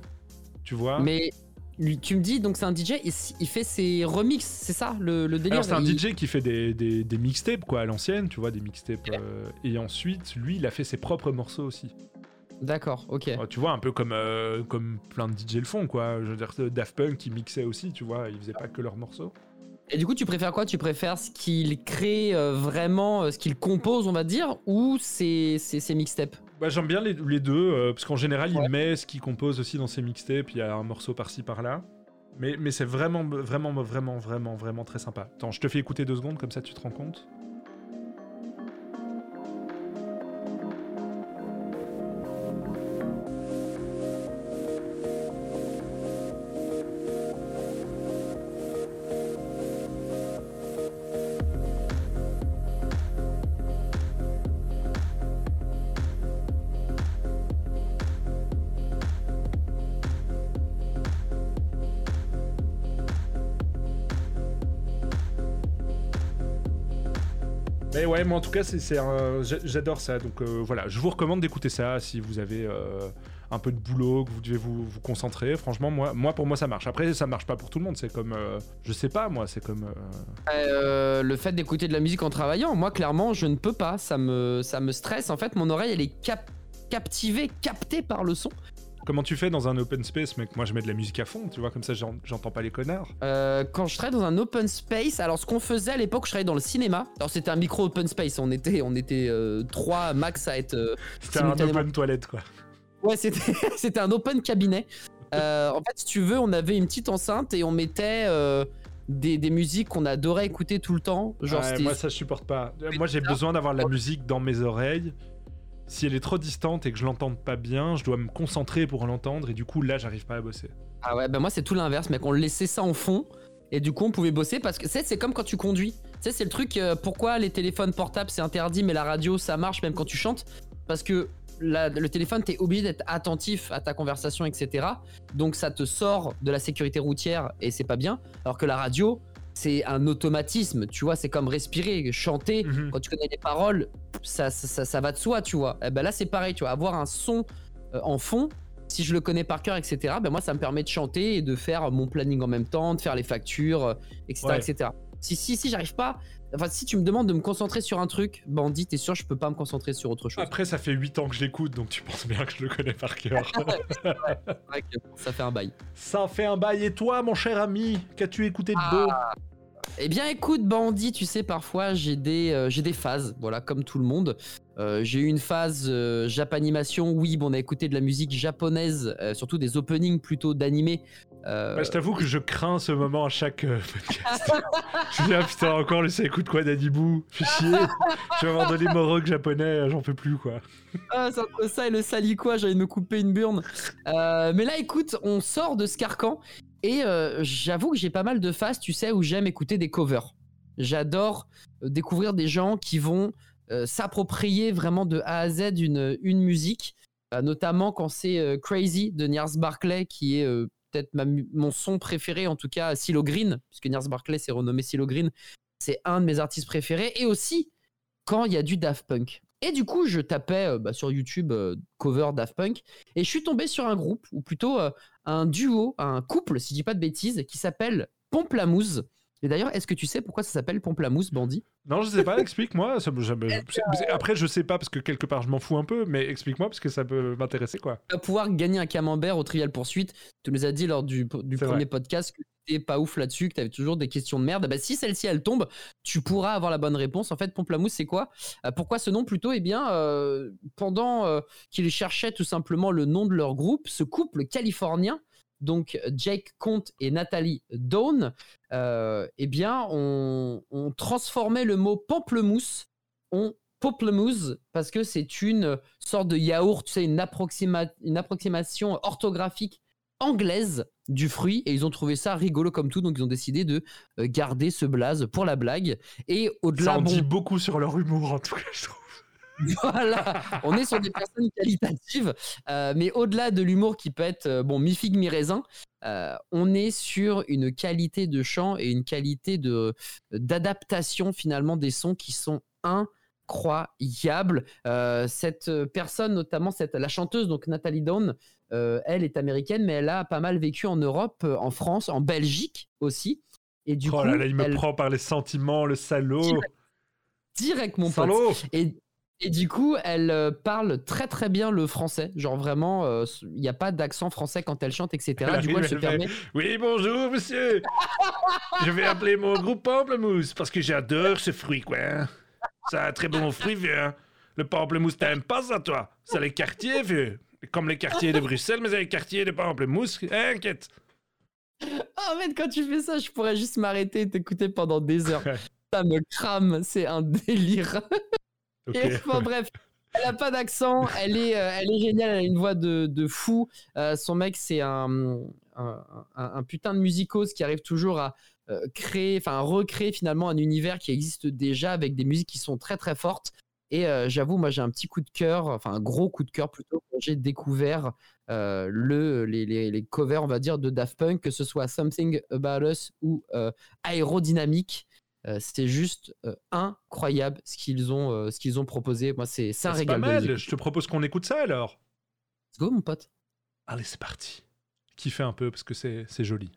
Tu vois? Mais lui, tu me dis, donc c'est un DJ, il, fait ses remixes, c'est ça le, le délire Alors c'est un il- DJ qui fait des, des, des mixtapes quoi à l'ancienne, tu vois, des mixtapes. euh, et ensuite, lui, il a fait ses propres morceaux aussi. D'accord, ok. Euh, tu vois, un peu comme, euh, comme plein de DJ le font quoi. Je veux dire, Daft Punk qui mixait aussi, tu vois, ils faisaient pas que leurs morceaux. Et du coup, tu préfères quoi? Tu préfères ce qu'il crée euh, vraiment, ce qu'il compose, on va dire, ou ses, ses, ses mixtapes? Bah, j'aime bien les, les deux, euh, parce qu'en général, il met ce qu'il compose aussi dans ses mixtapes, il y a un morceau par-ci par-là. Mais, mais c'est vraiment, vraiment, vraiment, vraiment, vraiment très sympa. Attends, je te fais écouter deux secondes, comme ça tu te rends compte. Mais ouais, moi en tout cas, c'est, un- j'a- j'adore ça. Donc euh, voilà, je vous recommande d'écouter ça si vous avez euh, un peu de boulot, que vous devez vous, vous concentrer. Franchement, moi, moi, pour moi, ça marche. Après, ça marche pas pour tout le monde. C'est comme, euh, je sais pas, moi, c'est comme. Euh, Le fait d'écouter de la musique en travaillant, moi, clairement, je ne peux pas. Ça me, ça me stresse. En fait, mon oreille, elle est cap- captivée, captée par le son. Comment tu fais dans un open space, mec? Moi, je mets de la musique à fond, tu vois, comme ça, j'en- j'entends pas les connards. Euh, quand je travaillais dans un open space, alors ce qu'on faisait à l'époque, je travaillais dans le cinéma. Alors c'était un micro open space, on était, on était euh, trois max à être. euh, C'était un open toilette, quoi. Ouais, c'était, un open cabinet. En fait, si tu veux, on avait une petite enceinte et on mettait des, des musiques qu'on adorait écouter tout le temps. Genre, Ouais, moi, ça, je supporte pas. Moi, j'ai besoin d'avoir de la musique dans mes oreilles. Si elle est trop distante et que je l'entende pas bien, je dois me concentrer pour l'entendre et du coup, là, j'arrive pas à bosser. Ah ouais, bah moi c'est tout l'inverse, mec. On laissait ça en fond et du coup on pouvait bosser parce que c'est comme quand tu conduis. Tu c'est le truc, euh, pourquoi les téléphones portables c'est interdit mais la radio ça marche même quand tu chantes? Parce que le téléphone, t'es obligé d'être attentif à ta conversation, etc. Donc ça te sort de la sécurité routière et c'est pas bien. Alors que la radio, c'est un automatisme, tu vois, c'est comme respirer, chanter, Mhm. quand tu connais les paroles, ça, ça, ça- ça va de soi, tu vois. Et ben là c'est pareil, tu vois, avoir un son euh, en fond, si je le connais par cœur, etc., ben moi, ça me permet de chanter et de faire mon planning en même temps, de faire les factures, euh, etc., Ouais. etc. Si, si, si, j'arrive pas. Enfin, si tu me demandes de me concentrer sur un truc, bandit, t'es sûr, je peux pas me concentrer sur autre chose. Après, ça fait 8 ans que je l'écoute, donc tu penses bien que je le connais par cœur. Ça fait un bail. ça fait un bail. Et toi, mon cher ami, qu'as-tu écouté de beau? Eh bien, écoute, bandit, tu sais, parfois j'ai des, euh, j'ai des phases, voilà, comme tout le monde. Euh, j'ai eu une phase euh, japanimation, oui, bon, on a écouté de la musique japonaise, euh, surtout des openings plutôt d'animé. Bah, je t'avoue que je crains ce moment à chaque podcast. je me dis, ah putain, encore le ça écoute quoi d'Adibou Fais chier. je vais avoir de l'hémorrogue japonais, j'en peux plus quoi. Ah, c'est entre ça et le saliquois, j'ai envie de me couper une burne. Mais là, écoute, on sort de ce carcan et euh, j'avoue que j'ai pas mal de phases, tu sais, où j'aime écouter des covers. J'adore euh, découvrir des gens qui vont euh, s'approprier vraiment de A à Z une, une musique, euh, notamment quand c'est Crazy de Niars Barclay qui est peut-être mon son préféré, en tout cas Silo Green, puisque Niars Barclay s'est renommé Silo Green. C'est un de mes artistes préférés. Et aussi quand il y a du Daft Punk. Et du coup, je tapais euh, bah, sur YouTube euh, cover Daft Punk et je suis tombé sur un groupe, ou plutôt euh, un duo, un couple, si je dis pas de bêtises, qui s'appelle Pomplamoose. Et d'ailleurs, est-ce que tu sais pourquoi ça s'appelle Pomplamoose, Bandit Non, je sais pas, explique-moi. Après, je sais pas parce que quelque part je m'en fous un peu, mais explique-moi parce que ça peut m'intéresser quoi. Tu vas pouvoir gagner un camembert au Trial Poursuite. Tu nous as dit lors du, premier vrai. podcast que tu n'étais pas ouf là-dessus, que tu avais toujours des questions de merde. Bah, si celle-ci elle tombe, tu pourras avoir la bonne réponse. En fait, Pomplamoose, c'est quoi? Euh, Pourquoi ce nom plutôt? Eh bien, euh, pendant euh, qu'ils cherchaient tout simplement le nom de leur groupe, ce couple californien donc Jake Comte et Nathalie Dawn, euh, eh bien, on, on transformait le mot pamplemousse en pamplemousse parce que c'est une sorte de yaourt, tu sais, une, approxima- une approximation orthographique anglaise du fruit. Et ils ont trouvé ça rigolo comme tout. Donc ils ont décidé de euh, garder ce blaze pour la blague. Et au-delà Ça en bon, dit beaucoup sur leur humour, en tout cas, je trouve. voilà, on est sur des personnes qualitatives, euh, mais au-delà de l'humour qui peut être euh, bon mi figue mi raisin, euh, on est sur une qualité de chant et une qualité de d'adaptation finalement des sons qui sont incroyables. Cette personne, notamment cette la chanteuse donc Nathalie Dawn, elle est américaine, mais elle a pas mal vécu en Europe, en France, en Belgique aussi. Et du oh coup, là là, il me elle- prend par les sentiments, le salaud. Direct. direct mon pote. Salaud Et, et du coup, elle euh, parle très très bien le français. Genre vraiment, euh, il n'y a pas d'accent français quand elle chante, etc. Elle du coup, elle se fait, permet. Oui, bonjour, monsieur. Je vais appeler mon groupe Pamplemousse parce que j'adore ce fruit, quoi. hein. C'est un très bon fruit, vieux. hein. Le pamplemousse, t'aimes pas ça, toi C'est les quartiers, vieux. Comme les quartiers de Bruxelles, mais c'est les quartiers de pamplemousse. Hein, Inquiète. Ah, en fait, quand tu fais ça, je pourrais juste m'arrêter et t'écouter pendant des heures. ça me crame, c'est un délire. Bref, elle a pas d'accent, elle est, euh, elle est géniale, elle a une voix de, de fou. Euh, son mec, c'est un, putain de musicose qui arrive toujours à euh, créer, enfin recréer finalement un univers qui existe déjà avec des musiques qui sont très très fortes. Et j'avoue, moi j'ai un petit coup de cœur, enfin un gros coup de cœur plutôt, quand j'ai découvert le, les, les, les covers, on va dire, de Daft Punk, que ce soit Something About Us ou Aérodynamique. Euh, C'était juste euh, incroyable ce qu'ils ont, euh, ce qu'ils ont proposé. Moi, c'est c'est un C'est pas mal. Je te propose qu'on écoute ça alors. Let's go, mon pote. Allez, c'est parti. Kiffez un peu parce que c'est c'est joli.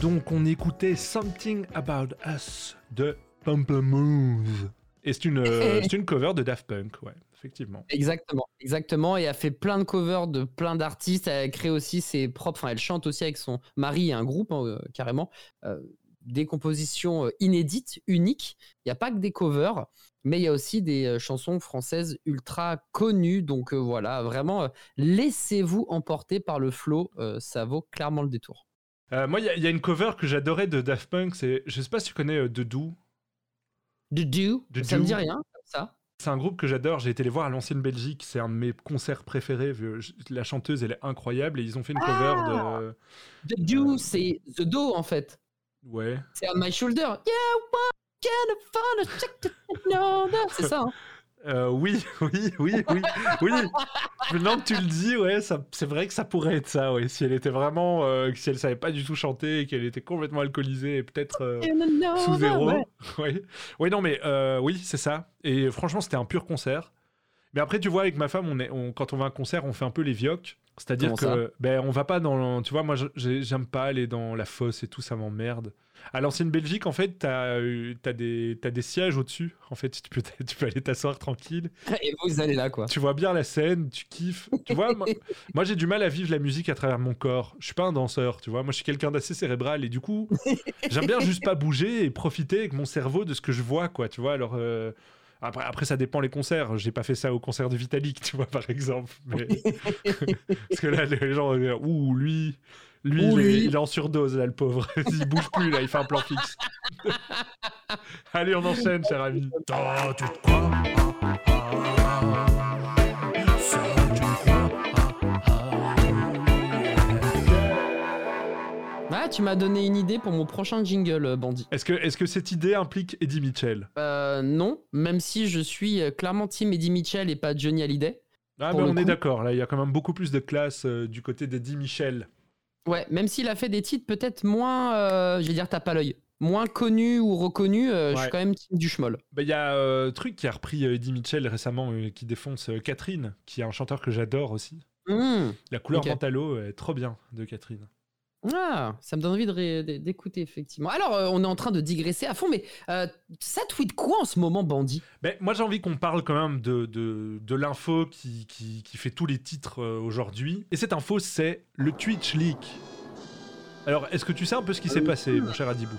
Donc, on écoutait Something About Us de Pamplemousse. Et c'est une, euh, une cover de Daft Punk, ouais, effectivement. Exactement, exactement. Et elle fait plein de covers de plein d'artistes. Elle crée aussi ses propres. Enfin, elle chante aussi avec son mari et un groupe hein, euh, carrément. euh, des compositions euh, inédites, uniques. Il n'y a pas que des covers, mais il y a aussi des chansons françaises ultra connues. Donc euh, voilà, vraiment, laissez-vous emporter par le flow, ça vaut clairement le détour. Euh, moi, il y, a- il y a une cover que j'adorais de Daft Punk. C'est, je sais pas si tu connais euh, The Do. The Do, The ça me Do. dit rien, comme ça. C'est un groupe que j'adore. J'ai été les voir à l'ancienne Belgique. C'est un de mes concerts préférés. La chanteuse, elle est incroyable. Et ils ont fait une cover Ah de. The Do, c'est The Do en fait. Ouais. C'est On My Shoulder. Yeah, what can find a check to know C'est ça, hein Euh, oui, oui, oui, oui, oui. Maintenant que tu le dis, ouais, ça, c'est vrai que ça pourrait être ça, ouais. Si elle était vraiment, euh, si elle savait pas du tout chanter, et qu'elle était complètement alcoolisée et peut-être euh, sous that, zéro. ouais. Ouais. Oui, non, mais euh, oui, c'est ça. Et franchement, c'était un pur concert. Mais après, tu vois, avec ma femme, on est, on- quand on va à un concert, on fait un peu les vioques. C'est-à-dire que, ben, on va pas dans, le- tu vois, moi, j'aime pas aller dans la fosse et tout, ça m'emmerde. À l'ancienne Belgique, en fait, t'as, euh, t'as des, sièges au-dessus. En fait, tu peux, tu peux aller t'asseoir tranquille. Et vous allez là, quoi. Tu vois bien la scène, tu kiffes. Tu vois, moi, moi, j'ai du mal à vivre la musique à travers mon corps. Je suis pas un danseur, tu vois. Moi, je suis quelqu'un d'assez cérébral et du coup, j'aime bien juste pas bouger et profiter avec mon cerveau de ce que je vois, quoi. Tu vois, alors. euh, Après, après, ça dépend les concerts. J'ai pas fait ça au concert de Vitalik, tu vois, par exemple. Mais... Parce que là, les gens, euh, ouh, lui, lui, Ouh, il, Est, lui. il est en surdose, là, le pauvre. il bouge plus, là, il fait un plan fixe. Allez, on enchaîne, cher ami. Toi, tu te crois ah, ah, ah. Ça, tu te crois ah, Ah, tu m'as donné une idée pour mon prochain jingle, euh, Bandit. Est-ce que, cette idée implique Eddie Mitchell? Euh, non, même si je suis euh, clairement team Eddie Mitchell et pas Johnny Hallyday. Ah, mais on est d'accord, là, il y a quand même beaucoup plus de classe euh, du côté d'Eddie Michel. Ouais, même s'il a fait des titres peut-être moins, euh, je vais dire, tape à l'œil, moins connus ou reconnus, euh, je Ouais. suis quand même team du schmoll. Bah, Il y a euh, truc qui a repris euh, Eddie Mitchell récemment, euh, qui défonce Catherine, qui est un chanteur que j'adore aussi. Hmm. La couleur Ok. Mentalo est trop bien de Catherine. Ah, ça me donne envie d'écouter, effectivement. Alors, euh, on est en train de digresser à fond, mais euh, ça tweet quoi en ce moment, Bandit Ben, moi, j'ai envie qu'on parle quand même de, de, de l'info qui, qui, qui fait tous les titres euh, aujourd'hui. Et cette info, c'est le Twitch Leak. Alors, est-ce que tu sais un peu ce qui s'est passé, mon cher Adibou?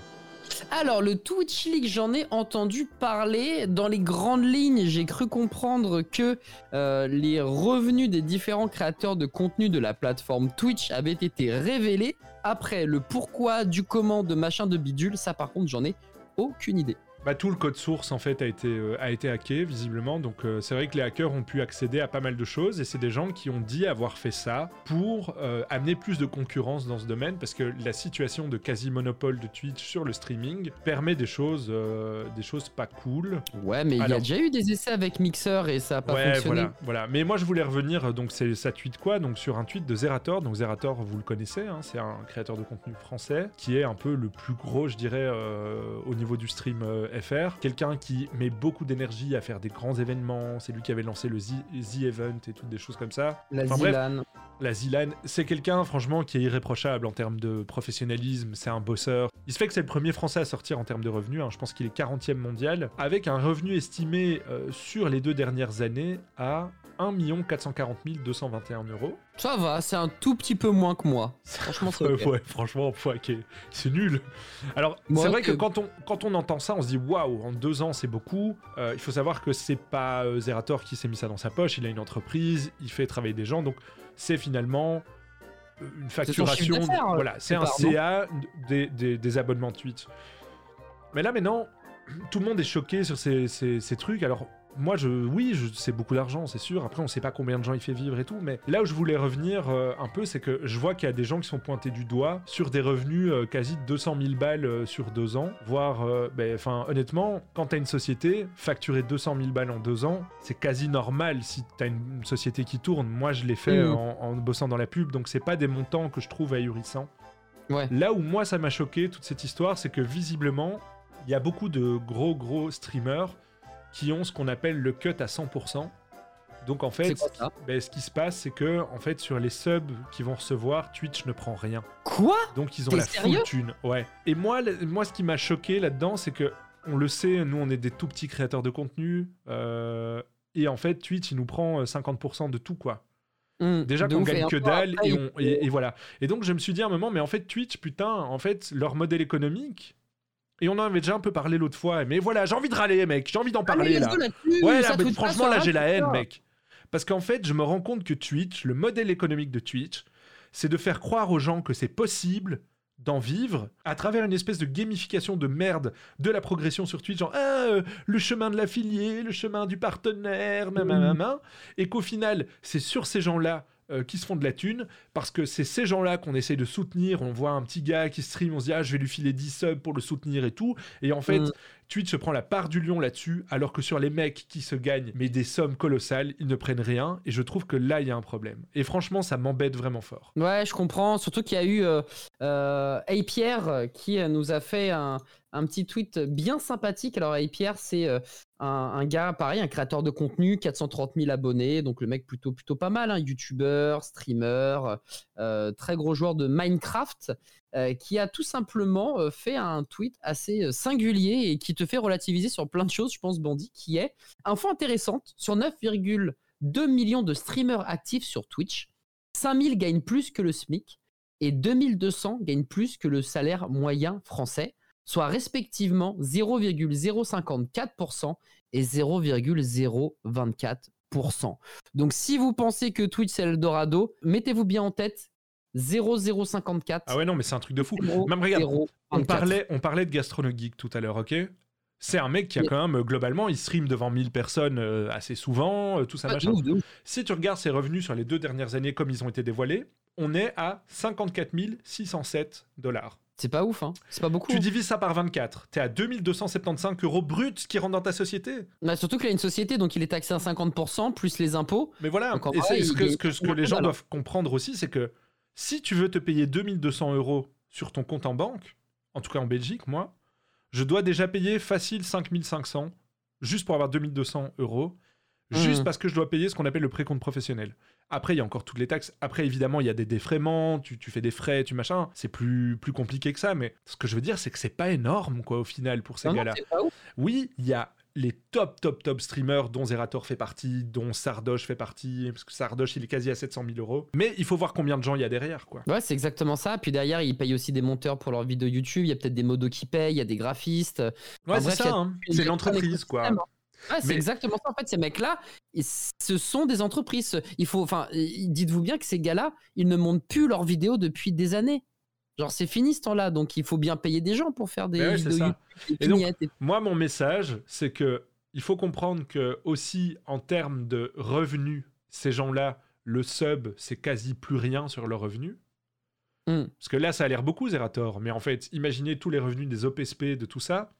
Alors, le Twitch League, j'en ai entendu parler. Dans les grandes lignes, j'ai cru comprendre que euh, les revenus des différents créateurs de contenu de la plateforme Twitch avaient été révélés. Après, le pourquoi, du comment, de machin de bidule, ça par contre, j'en ai aucune idée. Bah, Tout le code source, en fait, a été, euh, a été hacké, visiblement. Donc, euh, c'est vrai que les hackers ont pu accéder à pas mal de choses. Et c'est des gens qui ont dit avoir fait ça pour euh, amener plus de concurrence dans ce domaine. Parce que la situation de quasi-monopole de Twitch sur le streaming permet des choses, euh, des choses pas cool. Ouais, mais il y a déjà eu des essais avec Mixer et ça a pas ouais, fonctionné. voilà, voilà. Mais moi, je voulais revenir. Donc, c'est ça tweet quoi? Donc, sur un tweet de Zerator. Donc, Zerator, vous le connaissez, hein, c'est un créateur de contenu français qui est un peu le plus gros, je dirais, au niveau du stream FR. Quelqu'un qui met beaucoup d'énergie à faire des grands événements. C'est lui qui avait lancé le Z, Event et toutes des choses comme ça. La Enfin, bref, Zilan. la Zilan, c'est quelqu'un, franchement, qui est irréprochable en termes de professionnalisme. C'est un bosseur. Il se fait que c'est le premier français à sortir en termes de revenus. hein. Je pense qu'il est 40e mondial. Avec un revenu estimé euh, sur les deux dernières années à 1 440 221 euros. Ça va, c'est un tout petit peu moins que moi. Franchement, c'est ouais, franchement, c'est nul. Alors, c'est vrai que que- quand on, quand on entend ça, on se dit waouh, en deux ans, c'est beaucoup. Euh, il faut savoir que c'est pas euh, Zerator qui s'est mis ça dans sa poche. Il a une entreprise, il fait travailler des gens, donc c'est finalement euh, une facturation. voilà, c'est un CA des, des, des abonnements Twitch. Mais là, maintenant, tout le monde est choqué sur ces, ces- ces trucs. Alors, moi, je, oui, je, c'est beaucoup d'argent, c'est sûr. Après, on sait pas combien de gens il fait vivre et tout. Mais là où je voulais revenir euh, un peu, c'est que je vois qu'il y a des gens qui sont pointés du doigt sur des revenus euh, quasi de 200 000 balles euh, sur deux ans. Voire, ben, enfin, honnêtement, quand t'as une société, facturer 200 000 balles en deux ans, c'est quasi normal si t'as une, une société qui tourne. Moi, je l'ai fait en, en bossant dans la pub, donc c'est pas des montants que je trouve ahurissants. Ouais. Là où moi ça m'a choqué toute cette histoire, c'est que visiblement, il y a beaucoup de gros gros streamers qui ont ce qu'on appelle le cut à 100%. Donc en fait, C'est quoi ça ben, ce qui se passe, c'est que en fait sur les subs qu'ils vont recevoir, Twitch ne prend rien. Quoi Donc ils ont la thune. Ouais. Et moi, le- moi, ce qui m'a choqué là-dedans, c'est que on le sait, nous on est des tout petits créateurs de contenu. euh, et en fait, Twitch, il nous prend euh, 50% de tout, quoi. Hum, Déjà qu'on gagne que dalle on- et- et voilà. Et donc je me suis dit à un moment, mais en fait Twitch, putain, en fait leur modèle économique, Et on en avait déjà un peu parlé l'autre fois. Mais voilà, j'ai envie de râler, mec. J'ai envie d'en parler, Allez, let's là. Ouais, là, mais franchement, là, j'ai la haine, mec. Parce qu'en fait, je me rends compte que Twitch, le modèle économique de Twitch, c'est de faire croire aux gens que c'est possible d'en vivre à travers une espèce de gamification de merde de la progression sur Twitch, genre ah, euh, le chemin de l'affilié, le chemin du partenaire, mamamama, et qu'au final, c'est sur ces gens-là euh, qui se font de la thune, parce que c'est ces gens-là qu'on essaye de soutenir, on voit un petit gars qui stream, on se dit ah je vais lui filer 10 subs pour le soutenir et tout, et en fait, Mm. Twitch se prend la part du lion là-dessus, alors que sur les mecs qui se gagnent mais des sommes colossales, ils ne prennent rien, et je trouve que là, il y a un problème. Et franchement, ça m'embête vraiment fort. Ouais, je comprends. Surtout qu'il y a eu euh, euh, Pierre qui euh, nous a fait un, un petit tweet bien sympathique. Alors, Hey Pierre, c'est euh, un, gars, pareil, un créateur de contenu, 430 000 abonnés. Donc, le mec plutôt, plutôt pas mal. Hein, YouTuber, streamer, très gros joueur de Minecraft. Euh, qui a tout simplement euh, fait un tweet assez euh, singulier et qui te fait relativiser sur plein de choses, je pense, Bandit, qui est info intéressante sur 9,2 millions de streamers actifs sur Twitch. 5000 gagnent plus que le SMIC et 2200 gagnent plus que le salaire moyen français, soit respectivement 0,054% et 0,024%. Donc si vous pensez que Twitch c'est l'Eldorado, mettez-vous bien en tête 0,054. Ah ouais, non, mais c'est un truc de fou. Même regarde, on 24. parlait, on parlait de Gastronogeek tout à l'heure, ok? C'est un mec qui a quand même, euh, globalement, il stream devant 1000 personnes euh, assez souvent, euh, tout ça, Ah, machin. Si tu regardes ses revenus sur les deux dernières années comme ils ont été dévoilés, on est à 54 607 dollars. C'est pas ouf, hein. C'est pas beaucoup. Tu divises ça par 24, t'es à 2275 euros bruts qui rentrent dans ta société. Bah, surtout qu'il a une société, donc il est taxé à 50%, plus les impôts. Mais voilà, Donc, et vrai, ce que, ce que- ce que pas les gens hein. doivent comprendre aussi, c'est que si tu veux te payer 2200 euros sur ton compte en banque, en tout cas en Belgique, moi, je dois déjà payer facile 5500 juste pour avoir 2200 euros, juste Mhm. parce que je dois payer ce qu'on appelle le précompte professionnel. Après, il y a encore toutes les taxes. Après, évidemment, il y a des défraiements, tu, tu fais des frais, tu machin. C'est plus, plus compliqué que ça, mais ce que je veux dire, c'est que c'est pas énorme, quoi, au final, pour ces gars-là. Oui, il y a les top, top, top streamers dont Zerator fait partie, dont Sardoche fait partie, parce que Sardoche, il est quasi à 700 000 euros. Mais il faut voir combien de gens il y a derrière, quoi. Ouais, c'est exactement ça. Puis derrière, ils payent aussi des monteurs pour leurs vidéos YouTube. Il y a peut-être des modos qui payent, il y a des graphistes. Ouais, Enfin, c'est ça, hein. c'est l'entreprise, quoi. c'est Mais- exactement ça. En fait, ces mecs-là, ce sont des entreprises. Il faut, enfin, dites-vous bien que ces gars-là, ils ne montent plus leurs vidéos depuis des années. Genre, c'est fini ce temps-là. Donc, il faut bien payer des gens pour faire des Mais ouais, c'est vidéos ça. YouTube, des Et donc, vignettes et- Moi, mon message, c'est que il faut comprendre que aussi en termes de revenus, ces gens-là, le sub, c'est quasi plus rien sur leurs revenus. Hmm. Parce que là, ça a l'air beaucoup, Zerator. Mais en fait, imaginez tous les revenus des OPSP, de tout ça.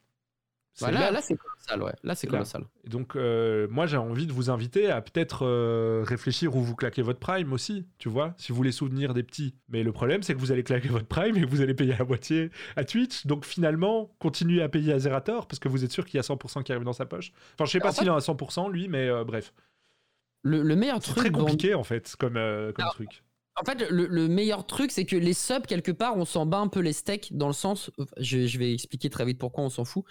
Là. c'est colossal. Ouais. Là, c'est là. colossal. Et donc, euh, moi, j'ai envie de vous inviter à peut-être euh, réfléchir où vous claquez votre prime aussi, tu vois, si vous voulez soutenir des petits. Mais le problème, c'est que vous allez claquer votre prime et que vous allez payer à moitié à Twitch. Donc, finalement, continuez à payer à Zerator parce que vous êtes sûr qu'il y a 100% qui arrive dans sa poche. Enfin, je sais pas s'il en a 100%, lui, mais euh, bref. Le, le meilleur C'est truc. très compliqué, en fait, comme, euh, comme Alors, truc. En fait, le, le meilleur truc, c'est que les subs, quelque part, on s'en bat un peu les steaks dans le sens. Je, je vais expliquer très vite pourquoi on s'en fout.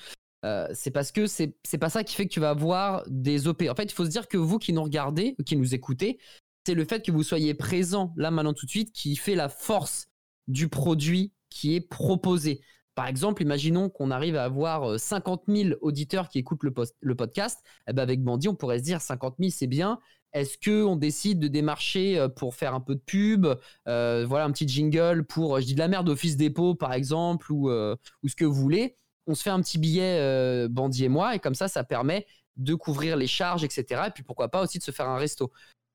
Euh, c'est parce que c'est pas ça qui fait que tu vas avoir des OP. En fait, il faut se dire que vous qui nous regardez, qui nous écoutez, c'est le fait que vous soyez présent là maintenant tout de suite qui fait la force du produit qui est proposé. Par exemple, imaginons qu'on arrive à avoir euh, 50 000 auditeurs qui écoutent le, le podcast. Eh ben avec Bandit, on pourrait se dire 50 000, c'est bien. Est-ce que on décide de démarcher euh, pour faire un peu de pub, euh, voilà un petit jingle pour, euh, je dis de la merde, Office Dépôt par exemple, ou, euh, ou ce que vous voulez? On se fait un petit billet euh, Bandit et moi, et comme ça, ça permet de couvrir les charges, etc. Et puis pourquoi pas aussi de se faire un resto.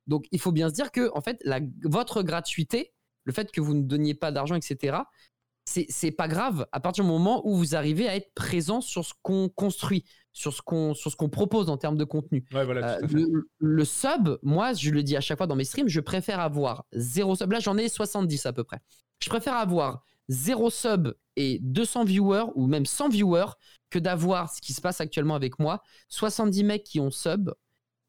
Donc il faut bien se dire que en fait, la, votre gratuité, le fait que vous ne donniez pas d'argent, etc. C'est pas grave à partir du moment où vous arrivez à être présent sur ce qu'on construit, sur ce qu'on sur ce qu'on propose en termes de contenu. Ouais, voilà, Euh, le sub, moi, je le dis à chaque fois dans mes streams, je préfère avoir zéro sub. Là, j'en ai 70 à peu près. Je préfère avoir zéro sub et 200 viewers ou même 100 viewers que d'avoir ce qui se passe actuellement avec moi, 70 mecs qui ont sub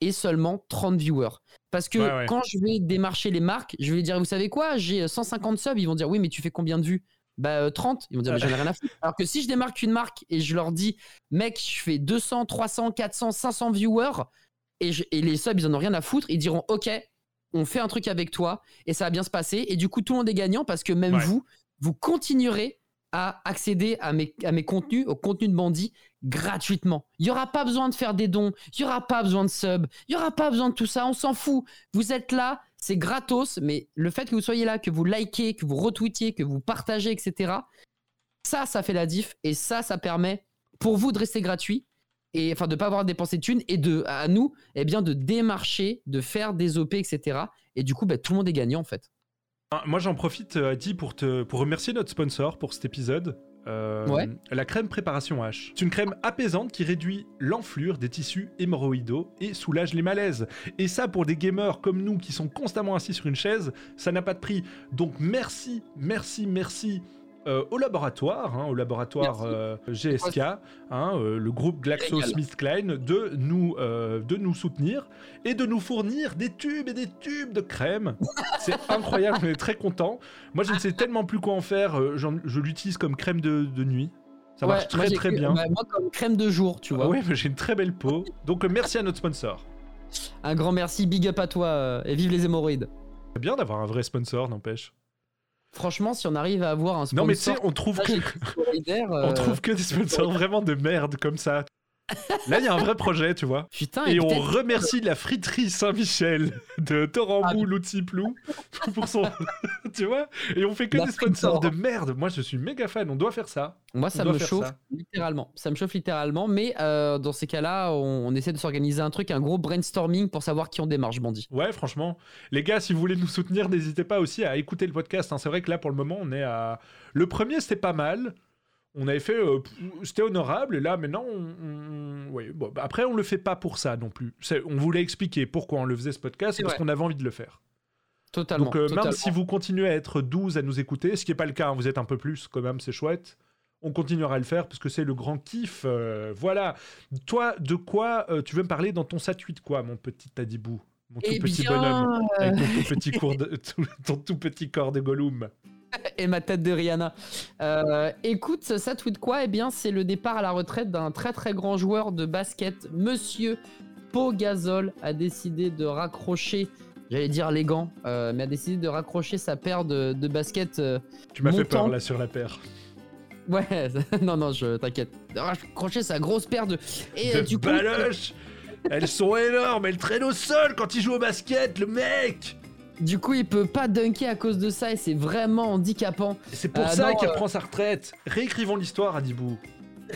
et seulement 30 viewers. Parce que Ouais, ouais. quand je vais démarcher les marques, je vais dire, vous savez quoi, j'ai 150 subs, ils vont dire, oui, mais tu fais combien de vues? Bah euh, 30, ils vont dire mais j'en ai rien à foutre. Alors que si je démarque une marque et je leur dis mec, je fais 200, 300, 400, 500 viewers et, je- et les subs ils en ont rien à foutre, ils diront OK, on fait un truc avec toi et ça va bien se passer et du coup tout le monde est gagnant parce que même Ouais. vous, vous continuerez à accéder à mes, contenus, au contenu de Bandit gratuitement. Il n'y aura pas besoin de faire des dons, il n'y aura pas besoin de sub, il n'y aura pas besoin de tout ça, on s'en fout. Vous êtes là, c'est gratos, mais le fait que vous soyez là, que vous likez, que vous retweetiez, que vous partagez, etc., ça, ça fait la diff et ça, ça permet pour vous de rester gratuit et enfin de pas avoir dépensé de thunes et de à nous eh bien de démarcher, de faire des OP, etc. Et du coup, bah, tout le monde est gagnant en fait. Ah, Moi, j'en profite, euh, Adi, pour, te, pour remercier notre sponsor pour cet épisode. Euh, Ouais. La crème préparation H. C'est une crème apaisante qui réduit l'enflure des tissus hémorroïdaux et soulage les malaises. Et ça, pour des gamers comme nous qui sont constamment assis sur une chaise, ça n'a pas de prix. Donc merci, merci, merci. Euh, au laboratoire, hein, au laboratoire euh, GSK, hein, euh, le groupe GlaxoSmithKline, de nous, de nous soutenir et de nous fournir des tubes et des tubes de crème. C'est incroyable, on est très content. Moi, je ne sais tellement plus quoi en faire. je l'utilise comme crème de, de nuit. Ça Ouais, marche très très bien. bah, moi comme crème de jour, tu vois. Ah mais j'ai une très belle peau. Donc merci à notre sponsor. Un grand merci, big up à toi et vive les hémorroïdes. C'est bien d'avoir un vrai sponsor, n'empêche. Franchement, si on arrive à avoir un sponsor, Non mais tu sais, on trouve que on euh, trouve que des sponsors vraiment de merde comme ça. Là, il y a un vrai projet, tu vois. Putain, et et on remercie la friterie Saint-Michel de Ah, Torambou Loutiplou pour son. tu vois Et on fait que La des sponsors de merde. Moi, je suis méga fan. On doit faire ça. Moi, ça me chauffe ça. littéralement. Ça me chauffe littéralement, mais euh, dans ces cas-là, on, on essaie de s'organiser un truc, un gros brainstorming pour savoir qui on démarche, Bandit. Ouais, franchement. Les gars, si vous voulez nous soutenir, n'hésitez pas aussi à écouter le podcast. hein. C'est vrai que là, pour le moment, on est à. Le premier, c'était pas mal. On avait fait. euh, c'était honorable. Et là, maintenant, on. on- ouais, bon, bah, après, on le fait pas pour ça non plus. On voulait expliquer pourquoi on le faisait ce podcast. Parce qu'on avait envie de le faire. Totalement. Donc, euh, même si vous continuez à être 12 à nous écouter, ce qui n'est pas le cas, hein, vous êtes un peu plus quand même, c'est chouette. On continuera à le faire parce que c'est le grand kiff. euh, voilà. Toi, de quoi tu veux me parler dans ton sat de quoi, mon petit Tadibou Mon tout Eh petit bien, bonhomme. Avec ton tout petit, cours de- tout- ton tout petit corps de Gollum? et ma tête de Rihanna. Euh, écoute, ça tweet quoi? Eh bien, c'est le départ à la retraite d'un très très grand joueur de basket, Monsieur Pogazol, a décidé de raccrocher, j'allais dire les gants, euh, mais a décidé de raccrocher sa paire de, de basket. euh, Tu m'as fait peur là sur la paire. Ouais, non non, je t'inquiète. De raccrocher sa grosse paire de. Et euh, de du coup, Elles sont énormes, elles traînent au sol quand il joue au basket, le mec du coup, il peut pas dunker à cause de ça et c'est vraiment handicapant. C'est pour Ah ça qu'il euh, reprend sa retraite. Réécrivons l'histoire, Adibou.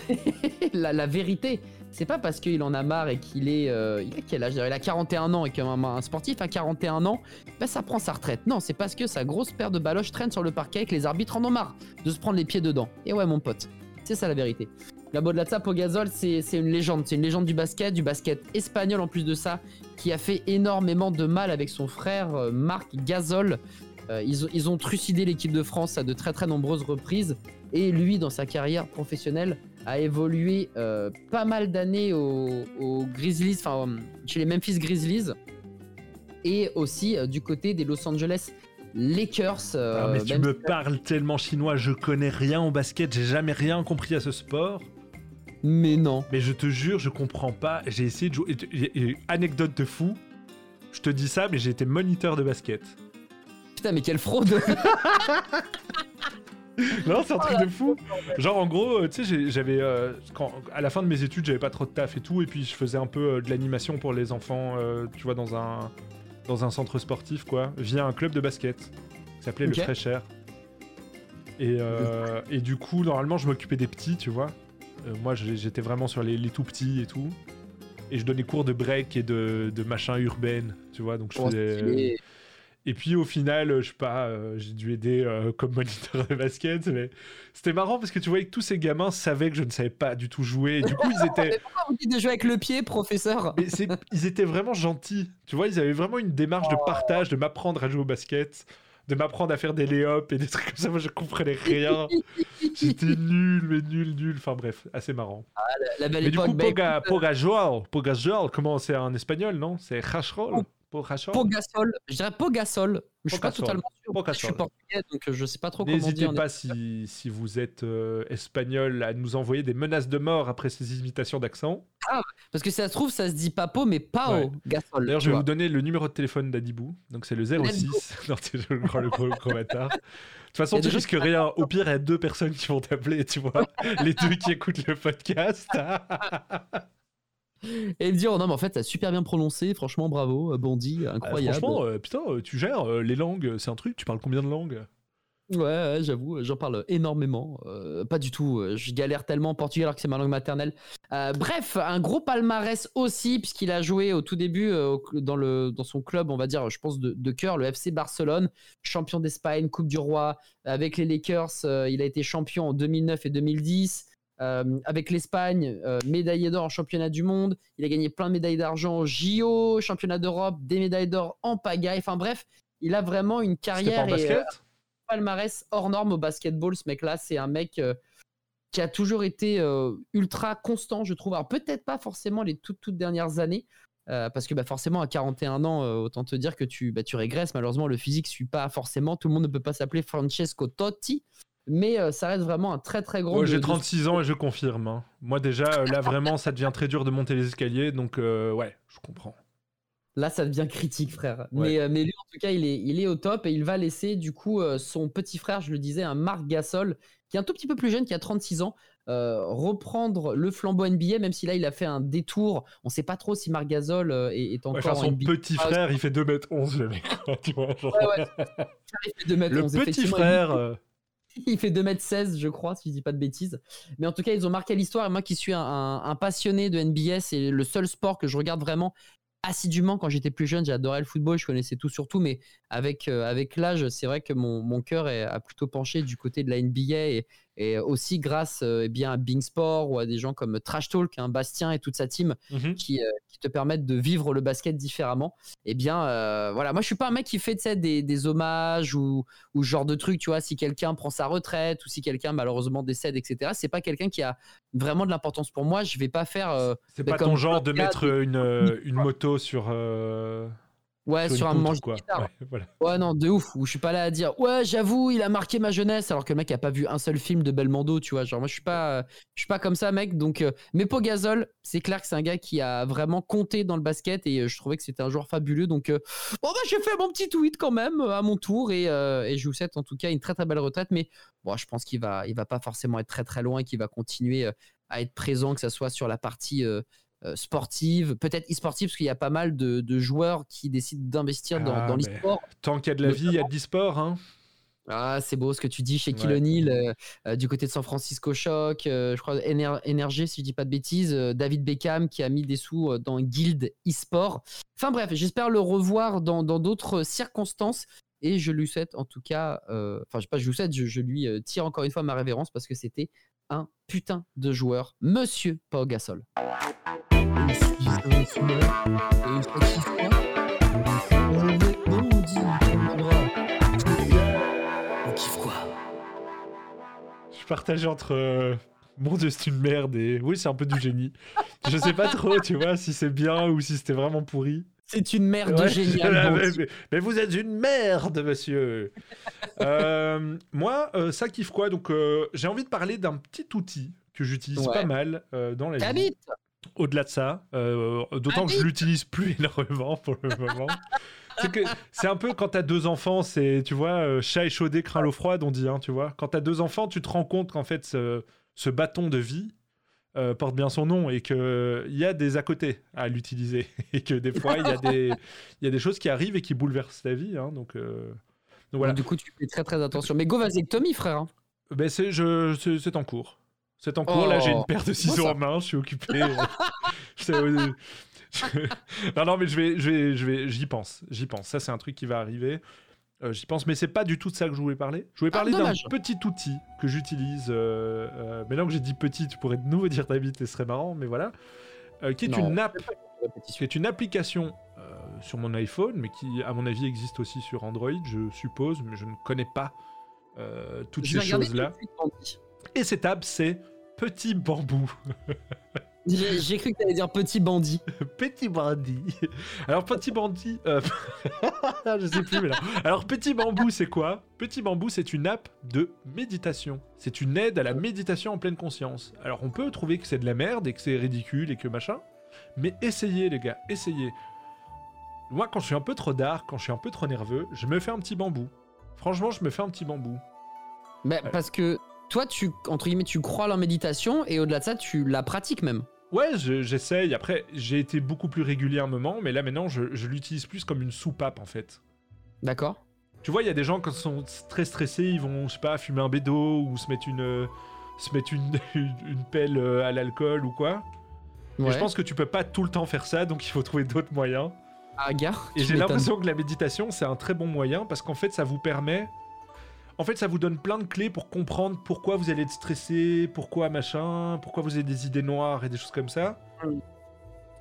la, la vérité, c'est pas parce qu'il en a marre et qu'il est. euh, il a quel âge Il a 41 ans et qu'un un sportif à 41 ans, bah, ça prend sa retraite. Non, c'est parce que sa grosse paire de baloches traîne sur le parquet et que les arbitres en ont marre de se prendre les pieds dedans. Et ouais, mon pote, c'est ça la vérité. La au-delà de ça, Pogazol, c'est c'est une légende. C'est une légende du basket, du basket espagnol en plus de ça, qui a fait énormément de mal avec son frère euh, Marc Gasol. Euh, ils, ont, ils ont trucidé l'équipe de France à de très très nombreuses reprises. Et lui, dans sa carrière professionnelle, a évolué euh, pas mal d'années aux, Grizzlies, enfin chez les Memphis Grizzlies, et aussi du côté des Los Angeles Lakers. euh, Ah, mais tu me si- parles tellement chinois, je connais rien au basket, j'ai jamais rien compris à ce sport. Mais non. Mais je te jure, je comprends pas. J'ai essayé de jouer. Anecdote de fou. Je te dis ça, mais j'ai été moniteur de basket. Putain, mais quelle fraude Non, c'est un truc de fou. Genre, en gros, euh, tu sais, j'avais. euh, à la fin de mes études, j'avais pas trop de taf et tout. Et puis, je faisais un peu euh, de l'animation pour les enfants, euh, tu vois, dans un, dans un centre sportif, quoi, via un club de basket qui s'appelait le Cher. Et, euh, et du coup, normalement, je m'occupais des petits, tu vois. Euh, moi, j'étais vraiment sur les, les tout petits et tout. Et je donnais cours de break et de, de machin urbaine, tu vois. Donc, je Oh, faisais. stylé. Et puis au final, euh, je sais pas, euh, j'ai dû aider euh, comme moniteur de basket, mais c'était marrant parce que tu voyais que tous ces gamins savaient que je ne savais pas du tout jouer. Et du coup, ils étaient, Mais pourquoi vous dites de jouer avec le pied, professeur mais ils étaient vraiment gentils. Tu vois, ils avaient vraiment une démarche de Oh. partage, de m'apprendre à jouer au basket, de m'apprendre à faire des lay-ups et des trucs comme ça. Moi, je comprenais rien. J'étais nul, mais nul, nul. Enfin bref, assez marrant. La belle Mais du coup, bah, Poga, écoute, Pogajol, Pogajol, comment c'est en espagnol, non? C'est Rachrol Pogasol, je dirais Pogasol, mais je suis pas Pogasol. totalement sûr. Je Pocasol. suis portugais, donc euh, je sais pas trop comment N'hésitez dire. en pas si, si vous êtes euh, espagnol à nous envoyer des menaces de mort après ces imitations d'accent. Parce que si ça se trouve, ça se dit Papo, mais Pao Ouais. Gasol. D'ailleurs, je vais vois. vous donner le numéro de téléphone d'Adibou. Donc c'est le 06. non, c'est le gros, le gros, gros bâtard. De toute façon, tu risques rien. Au pire, il y a deux personnes qui vont t'appeler, tu vois. Les deux qui écoutent le podcast. Et me dire, oh non, mais en fait, t'as super bien prononcé, franchement, bravo, euh, Bondy, Euh, incroyable. franchement, euh, putain, euh, tu gères euh, les langues. C'est un truc. Tu parles combien de langues? Ouais, ouais, j'avoue, j'en parle énormément. Euh, pas du tout, euh, je galère tellement en portugais alors que c'est ma langue maternelle. Euh, bref, un gros palmarès aussi, puisqu'il a joué au tout début dans, le, dans son club, on va dire, je pense, de, de cœur, le FC Barcelone, champion d'Espagne, Coupe du Roi. Avec les Lakers, il a été champion en 2009 et 2010. Euh, avec l'Espagne, euh, médaillé d'or en championnat du monde. Il a gagné plein de médailles d'argent au JO, championnat d'Europe, des médailles d'or en pagaille. Enfin bref, il a vraiment une pas carrière en et, euh, palmarès hors norme au basketball. Ce mec-là, c'est un mec euh, qui a toujours été ultra constant, je trouve. Alors peut-être pas forcément les toutes, toutes dernières années, parce que bah, forcément à 41 ans, autant te dire que tu, bah, tu régresses. Malheureusement, le physique suit pas forcément. Tout le monde ne peut pas s'appeler Francesco Totti. Mais euh, ça reste vraiment un très très gros. Ouais, J'ai de- 36 ans et je confirme. hein. Moi, déjà, euh, là, vraiment, ça devient très dur de monter les escaliers. Donc, euh, ouais, je comprends. Là, ça devient critique, frère. Ouais. Mais, mais lui, en tout cas, il est, il est au top et il va laisser, du coup, son petit frère, je le disais, un Marc Gasol, qui est un tout petit peu plus jeune, qui a 36 ans, euh, reprendre le flambeau NBA, même si là, il a fait un détour. On sait pas trop si Marc Gasol euh, est, est Ouais, encore en son NBA. petit Ah, frère, il fait 2m11, le mec. quoi, tu vois, genre. Ouais, ouais. Il fait 2 mètres Le 11, petit frère. Il fait 2m16, je crois, si je dis pas de bêtises. Mais en tout cas, ils ont marqué l'histoire. Et moi qui suis un, un- passionné de NBA, c'est le seul sport que je regarde vraiment assidûment quand j'étais plus jeune. J'adorais le football, je connaissais tout sur tout. Mais avec, euh, l'âge, c'est vrai que mon, mon cœur a plutôt penché du côté de la NBA. Et, et aussi grâce euh, eh bien, à Bing Sport ou à des gens comme Trash Talk, hein, Bastien et toute sa team mhm. qui, euh, qui te permettent de vivre le basket différemment. Eh bien, euh, voilà, moi je suis pas un mec qui fait des, des hommages ou, ou ce genre de trucs, tu vois, si quelqu'un prend sa retraite ou si quelqu'un malheureusement décède, etc. C'est pas quelqu'un qui a vraiment de l'importance pour moi. Je vais pas faire. euh, C'est bah, pas ton genre de mettre une, une moto sur. Ouais, sur un manche quoi. de guitare. Ouais, voilà. Ouais, non, de ouf. Où je suis pas là à dire, ouais, j'avoue, il a marqué ma jeunesse, alors que le mec a pas vu un seul film de Belmondo, tu vois. Genre, moi, je suis pas, je suis pas comme ça, mec. Donc, euh, mais Pogazol, c'est clair que c'est un gars qui a vraiment compté dans le basket et euh, je trouvais que c'était un joueur fabuleux. Donc, euh, bon, bah, j'ai fait mon petit tweet quand même à mon tour et, et je vous souhaite en tout cas une très très belle retraite. Mais bon, je pense qu'il va, il va pas forcément être très très loin et qu'il va continuer à être présent, que ça soit sur la partie. euh, sportive, peut-être e-sportive, parce qu'il y a pas mal de, de joueurs qui décident d'investir dans, Ah, dans l'e-sport. Tant qu'il y a de la vie, il y a de l'e-sport. Hein. Ah, c'est beau ce que tu dis chez. Kill euh, euh, du côté de San Francisco Shock, euh, je crois Ener- Energy, si je dis pas de bêtises, euh, David Beckham qui a mis des sous euh, dans Guild eSport. Enfin bref, j'espère le revoir dans d'autres circonstances et je lui souhaite en tout cas, euh, enfin je sais pas, je lui souhaite, je, je lui euh, tire encore une fois ma révérence parce que c'était un putain de joueur, Monsieur Pau Gasol. Je suis partagé entre. euh, Mon dieu, c'est une merde et. Oui, c'est un peu du génie. Je sais pas trop, tu vois, si c'est bien ou si c'était vraiment pourri. C'est une merde Ouais, géniale. mais, Bondy. mais- mais vous êtes une merde, monsieur. Euh, moi, euh, ça kiffe quoi Donc, euh, j'ai envie de parler d'un petit outil que j'utilise Ouais. pas mal dans la vie. Au-delà de ça, d'autant que je l'utilise plus énormément pour le moment. c'est que c'est un peu quand t'as deux enfants, c'est tu vois chat échaudé craint l'eau froide, on dit, hein, tu vois. Quand t'as deux enfants, tu te rends compte qu'en fait ce, ce bâton de vie euh, porte bien son nom et que il y a des à côté à l'utiliser et que des fois il y a des il y a des choses qui arrivent et qui bouleversent ta vie, hein, donc. euh, donc voilà. Donc, du coup, tu fais très très attention. Mais go vasectomie, frère. hein. Ben c'est je c'est c'est en cours. C'est en cours. Là, j'ai Oh. une paire de ciseaux en main. Je suis occupé. Euh, non, non, mais je vais, je vais, je vais, j'y pense. J'y pense. Ça, c'est un truc qui va arriver. Euh, j'y pense, mais c'est pas du tout de ça que je voulais parler. Je voulais Ah, parler d'un petit outil que j'utilise. euh, euh, mais là que j'ai dit petit, tu pourrais de nouveau dire ta bite et ce serait marrant, mais voilà. Euh, qui est Non. une app, qui est une application euh, sur mon iPhone, mais qui, à mon avis, existe aussi sur Android, je suppose, mais je ne connais pas euh, toutes Je ces choses-là. Et cette app, c'est Petit Bambou. J'ai cru que t'allais dire petit bandit. Petit bandit. Alors petit bandit, euh, je sais plus mais là. Alors petit bambou c'est quoi? Petit bambou c'est une app de méditation. C'est une aide à la méditation en pleine conscience. Alors on peut trouver que c'est de la merde et que c'est ridicule et que machin, mais essayez les gars, essayez. Moi quand je suis un peu trop dark, quand je suis un peu trop nerveux, je me fais un petit bambou. Franchement je me fais un petit bambou. Mais parce que toi, tu entre guillemets, tu crois en méditation et au-delà de ça, tu la pratiques même. Ouais, je- j'essaye. Après, j'ai été beaucoup plus régulier à un moment, mais là maintenant, je, je l'utilise plus comme une soupape en fait. D'accord. Tu vois, il y a des gens quand ils sont très stressés, ils vont, je sais pas, fumer un bédo ou se mettre une, euh, se mettre une, une, une pelle euh, à l'alcool ou quoi. Et je pense que tu peux pas tout le temps faire ça, donc il faut trouver d'autres moyens. Ah, gare. Et j'ai l'impression que la méditation, c'est un très bon moyen parce qu'en fait, ça vous permet. En fait, ça vous donne plein de clés pour comprendre pourquoi vous allez être stressé, pourquoi machin, pourquoi vous avez des idées noires et des choses comme ça.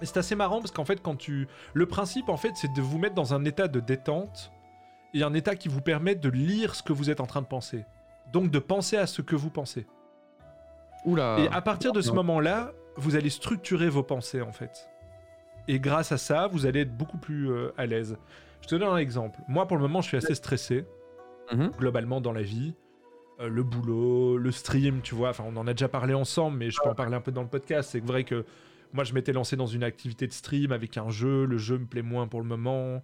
Et c'est assez marrant parce qu'en fait, quand tu. Le principe, en fait, c'est de vous mettre dans un état de détente et un état qui vous permet de lire ce que vous êtes en train de penser. Donc de penser à ce que vous pensez. Oula. Et à partir de ce moment-là, vous allez structurer vos pensées en fait. Et grâce à ça, vous allez être beaucoup plus euh, à l'aise. Je te donne un exemple. Moi, pour le moment, je suis assez stressé, Mhm. globalement dans la vie. Euh, le boulot, le stream, tu vois. Enfin, on en a déjà parlé ensemble, mais je peux en parler un peu dans le podcast. C'est vrai que moi, je m'étais lancé dans une activité de stream avec un jeu. Le jeu me plaît moins pour le moment.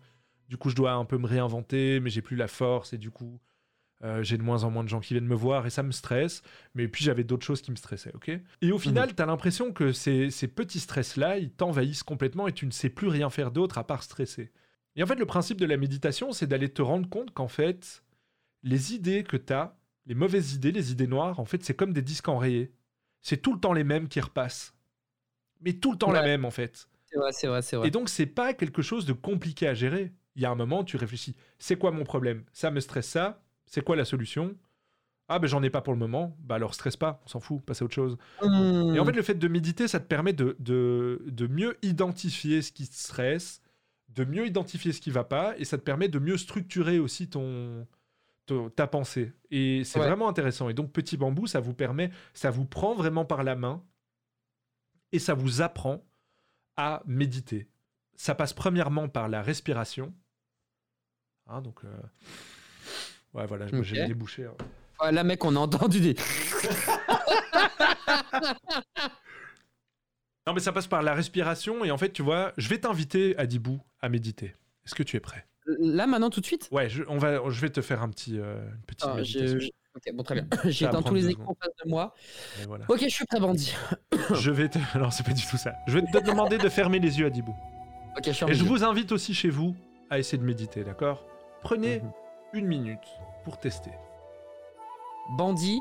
Du coup, je dois un peu me réinventer, mais j'ai plus la force et du coup, euh, j'ai de moins en moins de gens qui viennent me voir et ça me stresse. Mais puis, j'avais d'autres choses qui me stressaient, ok? Et au final, t'as l'impression que ces, ces petits stress-là, ils t'envahissent complètement et tu ne sais plus rien faire d'autre à part stresser. Et en fait, le principe de la méditation, c'est d'aller te rendre compte qu'en fait, les idées que t'as, les mauvaises idées, les idées noires, en fait, c'est comme des disques enrayés. C'est tout le temps les mêmes qui repassent. Mais tout le temps la même, en fait. C'est vrai, c'est vrai, c'est vrai. Et donc, c'est pas quelque chose de compliqué à gérer. Il y a un moment, tu réfléchis. C'est quoi mon problème? Ça me stresse ça. C'est quoi la solution? Ah, ben j'en ai pas pour le moment. Bah alors, stresse pas. On s'en fout. Passe à autre chose. Hmm. Et en fait, le fait de méditer, ça te permet de, de, de mieux identifier ce qui te stresse, de mieux identifier ce qui va pas, et ça te permet de mieux structurer aussi ton- ta pensée. Et c'est Ouais. vraiment intéressant. Et donc, Petit Bambou, ça vous permet, ça vous prend vraiment par la main, et ça vous apprend à méditer. Ça passe premièrement par la respiration. Hein, donc, euh, ouais, voilà, j'ai débouché. hein. Ouais, là, mec, on a entendu des. Non, mais ça passe par la respiration, et en fait, tu vois, je vais t'inviter, Adibou, à méditer. Est-ce que tu es prêt? Là, maintenant, tout de suite Ouais, je, on va, je vais te faire un petit, euh, une petite Ah, Ok, bon, très bien. J'ai éteint tous les écrans en face de moi. Voilà. Ok, je suis prêt, bandit. Je vais te... Non, c'est pas du tout ça. Je vais te demander de fermer les yeux, Adibou. Ok, je suis en Et je vous invite aussi chez vous à essayer de méditer, d'accord? Prenez Mhm. une minute pour tester. Bandit,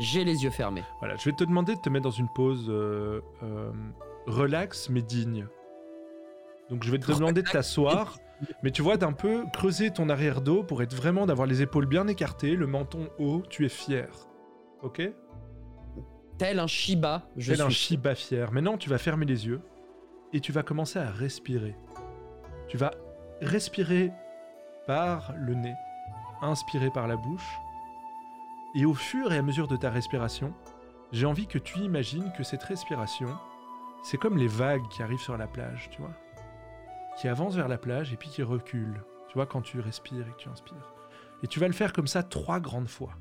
j'ai les yeux fermés. Voilà, je vais te demander de te mettre dans une pause euh, euh, relax mais digne. Donc je vais te demander de t'asseoir, mais tu vois d'un peu creuser ton arrière dos pour être vraiment d'avoir les épaules bien écartées, le menton haut, tu es fier. Ok? Tel un Shiba, je Tel un. Shiba fier. Maintenant, tu vas fermer les yeux et tu vas commencer à respirer. Tu vas respirer par le nez, inspirer par la bouche. Et au fur et à mesure de ta respiration, j'ai envie que tu imagines que cette respiration, c'est comme les vagues qui arrivent sur la plage, tu vois Qui avancent vers la plage et puis qui reculent. Tu vois, quand tu respires et que tu inspires. Et tu vas le faire comme ça trois grandes fois.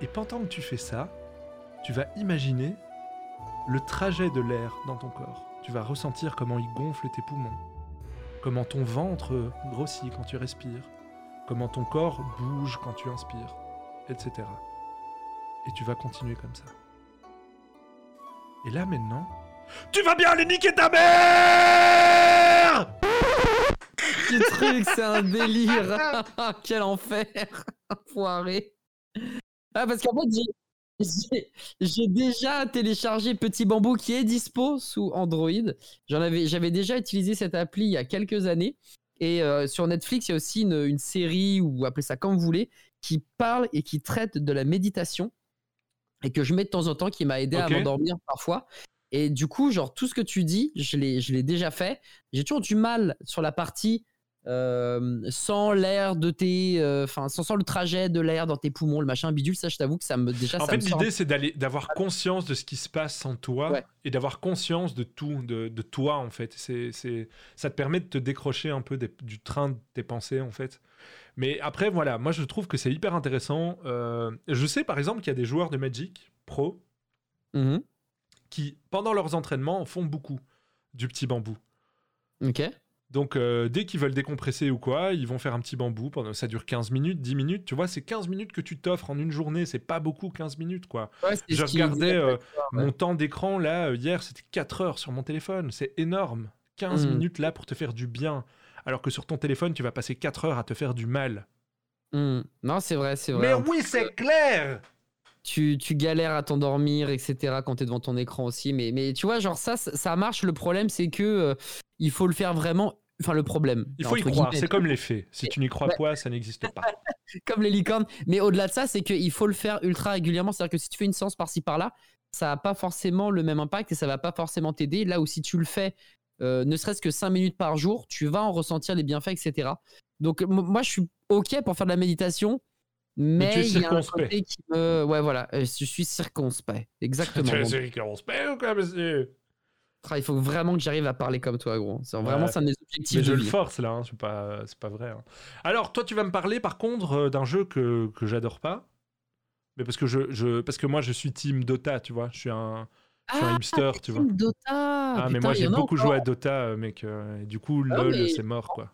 Et pendant que tu fais ça, tu vas imaginer le trajet de l'air dans ton corps. Tu vas ressentir comment il gonfle tes poumons, comment ton ventre grossit quand tu respires, comment ton corps bouge quand tu inspires, etc. Et tu vas continuer comme ça. Et là maintenant, tu vas bien aller niquer ta mère Ce truc, c'est un délire. Quel enfer. Enfoiré. Ah, parce qu'en fait, j'ai- déjà téléchargé Petit Bambou qui est dispo sous Android. J'en avais, j'avais déjà utilisé cette appli il y a quelques années. Et euh, sur Netflix, il y a aussi une, une série, ou appelez ça comme vous voulez, qui parle et qui traite de la méditation. Et que je mets de temps en temps, qui m'a aidé à m'endormir parfois. Et du coup, genre, tout ce que tu dis, je l'ai, je l'ai déjà fait. J'ai toujours du mal sur la partie euh, sans l'air de tes, euh, enfin sans, sans le trajet de l'air dans tes poumons, le machin bidule, ça je t'avoue que ça me déjà. En ça fait, l'idée, c'est d'aller, d'avoir conscience de ce qui se passe en toi Ouais. et d'avoir conscience de tout, de, de toi, en fait. C'est, c'est, ça te permet de te décrocher un peu des- du train de tes pensées, en fait. Mais après, voilà, moi, je trouve que c'est hyper intéressant. Euh, je sais, par exemple, qu'il y a des joueurs de Magic Pro Mhm. Qui, pendant leurs entraînements, font beaucoup du petit bambou. Ok. Donc, euh, dès qu'ils veulent décompresser ou quoi, ils vont faire un petit bambou. Pendant, ça dure 15 minutes, 10 minutes. Tu vois, c'est 15 minutes que tu t'offres en une journée. C'est pas beaucoup, 15 minutes, quoi. Ouais, Je regardais euh, ouais. mon temps d'écran, là, euh, hier, c'était 4 heures sur mon téléphone. C'est énorme. 15 Mm. minutes, là, pour te faire du bien. Alors que sur ton téléphone, tu vas passer 4 heures à te faire du mal. Hmm. Non, c'est vrai, c'est vrai. Mais oui, c'est clair tu, tu galères à t'endormir, etc. quand t'es devant ton écran aussi. Mais, mais tu vois, genre ça, ça marche. Le problème, c'est que euh, il faut le faire vraiment. Enfin, le problème. Il faut y croire. C'est comme les faits. Si tu n'y crois Ouais. pas, ça n'existe pas. comme les licornes. Mais au-delà de ça, c'est qu'il faut le faire ultra régulièrement. C'est-à-dire que si tu fais une séance par-ci par-là, ça n'a pas forcément le même impact et ça va pas forcément t'aider. Là où si tu le fais, euh, ne serait-ce que 5 minutes par jour, tu vas en ressentir les bienfaits, etc. Donc moi, je suis OK pour faire de la méditation. Mais, tu es il y a un circonspect. côté qui me... Ouais, voilà, euh, je suis circonspect. Exactement. Tu es circonspect ou quoi, monsieur? Ah, il faut vraiment que j'arrive à parler comme toi, gros. C'est vraiment Ouais. ça mes objectifs Mais je le force là, hein, c'est pas, pas vrai. hein. Alors, toi, tu vas me parler par contre euh, d'un jeu que, que j'adore pas. Mais parce que, je, je, parce que moi, je suis team Dota, tu vois. Je suis un, je suis un Ah, hipster, tu vois. Dota. Ah, mais moi, j'ai beaucoup joué à Dota, euh, mec. et du coup, Ah, LOL, mais- c'est mort, quoi.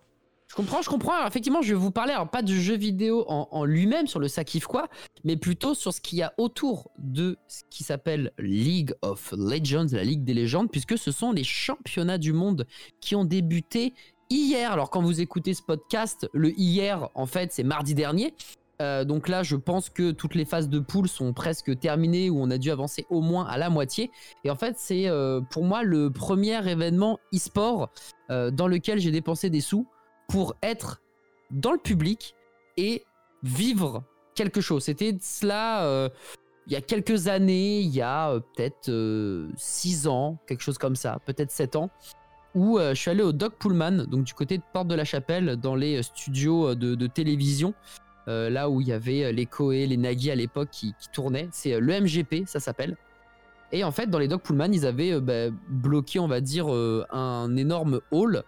Je comprends, je comprends. Alors, effectivement, je vais vous parler, alors pas du jeu vidéo en, lui-même, sur le ça kiffe quoi, mais plutôt sur ce qu'il y a autour de ce qui s'appelle League of Legends, la Ligue des légendes, puisque ce sont les championnats du monde qui ont débuté hier. Alors, quand vous écoutez ce podcast, le hier, en fait, c'est mardi dernier. Euh, donc là, je pense que toutes les phases de poule sont presque terminées, où on a dû avancer au moins à la moitié. Et en fait, c'est euh, pour moi le premier événement e-sport euh, dans lequel j'ai dépensé des sous pour être dans le public et vivre quelque chose. C'était cela euh, il y a quelques années, il y a euh, peut-être 6 ans, quelque chose comme ça, peut-être 7 ans, où euh, je suis allé au Doc Pullman, donc du côté de Porte de la Chapelle, dans les euh, studios euh, de, télévision. euh, là où il y avait euh, les Koei, les Nagi à l'époque qui, tournaient. C'est euh, le MGP, ça s'appelle. Et en fait, dans les Doc Pullman, ils avaient euh, bah, bloqué, on va dire, euh, un énorme hall.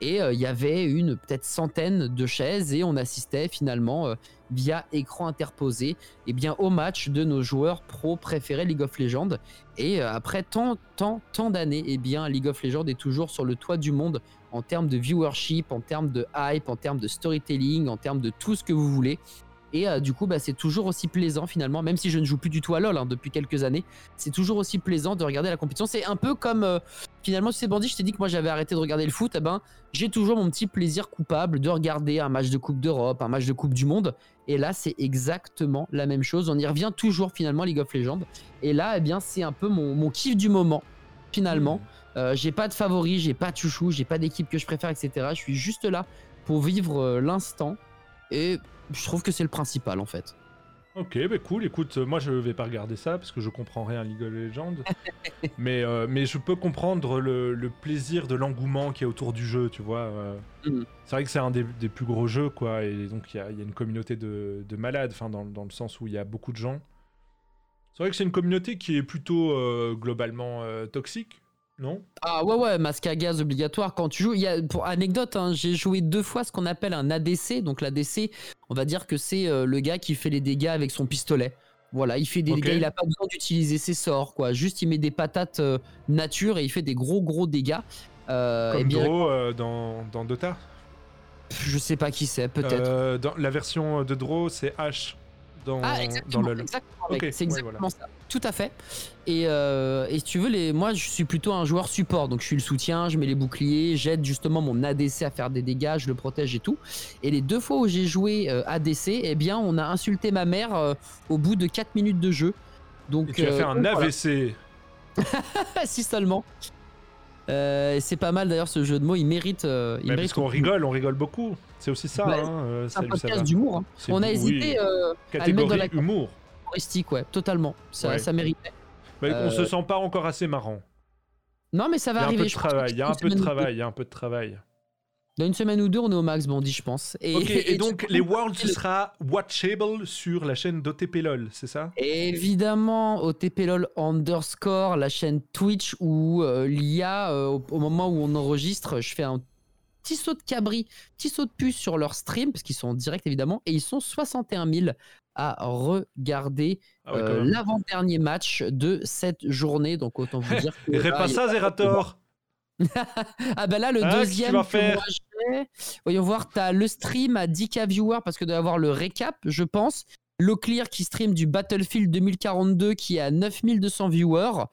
Et euh, il y avait une peut-être centaine de chaises et on assistait finalement euh, via écran interposé et bien au match de nos joueurs pro préférés League of Legends. Et euh, après tant, tant, tant d'années, et bien League of Legends est toujours sur le toit du monde en termes de viewership, en termes de hype, en termes de storytelling, en termes de tout ce que vous voulez. Et euh, du coup, bah, c'est toujours aussi plaisant finalement, même si je ne joue plus du tout à LoL hein, depuis quelques années, c'est toujours aussi plaisant de regarder la compétition. C'est un peu comme euh, finalement, tu sais, Bandit, je t'ai dit que moi j'avais arrêté de regarder le foot. Eh ben, j'ai toujours mon petit plaisir coupable de regarder un match de Coupe d'Europe, un match de Coupe du Monde. Et là, c'est exactement la même chose. On y revient toujours finalement, League of Legends. Et là, eh bien, c'est un peu mon, mon kiff du moment finalement. Euh, j'ai pas de favori, j'ai pas de chouchou, j'ai pas d'équipe que je préfère, etc. Je suis juste là pour vivre euh, l'instant. Et je trouve que c'est le principal en fait. Ok, bah cool. Écoute, euh, moi je vais pas regarder ça parce que je comprends rien à League of Legends. mais, euh, mais je peux comprendre le, le plaisir de l'engouement qui est autour du jeu, tu vois. euh. Mhm. C'est vrai que c'est un des, des plus gros jeux, quoi. Et donc il y y a une communauté de, de malades, enfin, dans, dans le sens où il y a beaucoup de gens. C'est vrai que c'est une communauté qui est plutôt euh, globalement toxique, non Ah ouais ouais, masque à gaz obligatoire quand tu joues. Il y a, pour anecdote, hein, j'ai joué deux fois ce qu'on appelle un ADC. Donc l'ADC, on va dire que c'est euh, le gars qui fait les dégâts avec son pistolet. Voilà, il fait des dégâts, il a pas besoin d'utiliser ses sorts, quoi. Juste, il met des patates euh, nature et il fait des gros gros dégâts. Euh, eh Comme bien, Draw euh, dans, dans Dota je sais pas qui c'est, peut-être. Dans la version de Draw, c'est H dans, Ah, dans exactement, LoL. exactement, c'est ouais, exactement voilà. ça. Tout à fait. Et, euh, et si tu veux, les, moi, je suis plutôt un joueur support. Donc, je suis le soutien, je mets les boucliers, j'aide justement mon ADC à faire des dégâts, je le protège et tout. Et les deux fois où j'ai joué euh, ADC, eh bien, on a insulté ma mère euh, au bout de 4 minutes de jeu. Donc, Et tu as fait un donc, voilà. AVC. si seulement. Euh, c'est pas mal d'ailleurs ce jeu de mots, il mérite. euh, il Mais mérite parce qu'on rigole, on rigole beaucoup. C'est aussi ça. Bah, hein, euh, c'est un podcast d'humour. hein. On a oui. hésité euh, à le mettre dans la humour. humoristique, ouais, totalement. Ça, Ouais. ça méritait. Mais on se sent pas encore assez marrant. Non, mais ça Il va y a un arriver. il y a un peu de travail, il y a un peu de travail. Dans une semaine ou deux, on est au max Bandit, je pense. Et, et, donc les Worlds, ce sera watchable sur la chaîne d'OTP LOL, c'est ça? Évidemment, au TPLOL underscore, la chaîne Twitch où euh, l'IA, euh, au, au moment où on enregistre, je fais un petit saut de cabri, petit saut de puce sur leur stream, parce qu'ils sont en direct évidemment, et ils sont 61 000 à regarder Ah ouais, euh, l'avant-dernier match de cette journée. Donc autant vous dire que. Là, pas ça, Zerator ah bah là le Ah, que deuxième que faire moi j'ai, voyons voir, t'as le stream à 10k viewers parce que doit avoir le récap, je pense. Clear qui stream du Battlefield 2042 qui est à 9200 viewers,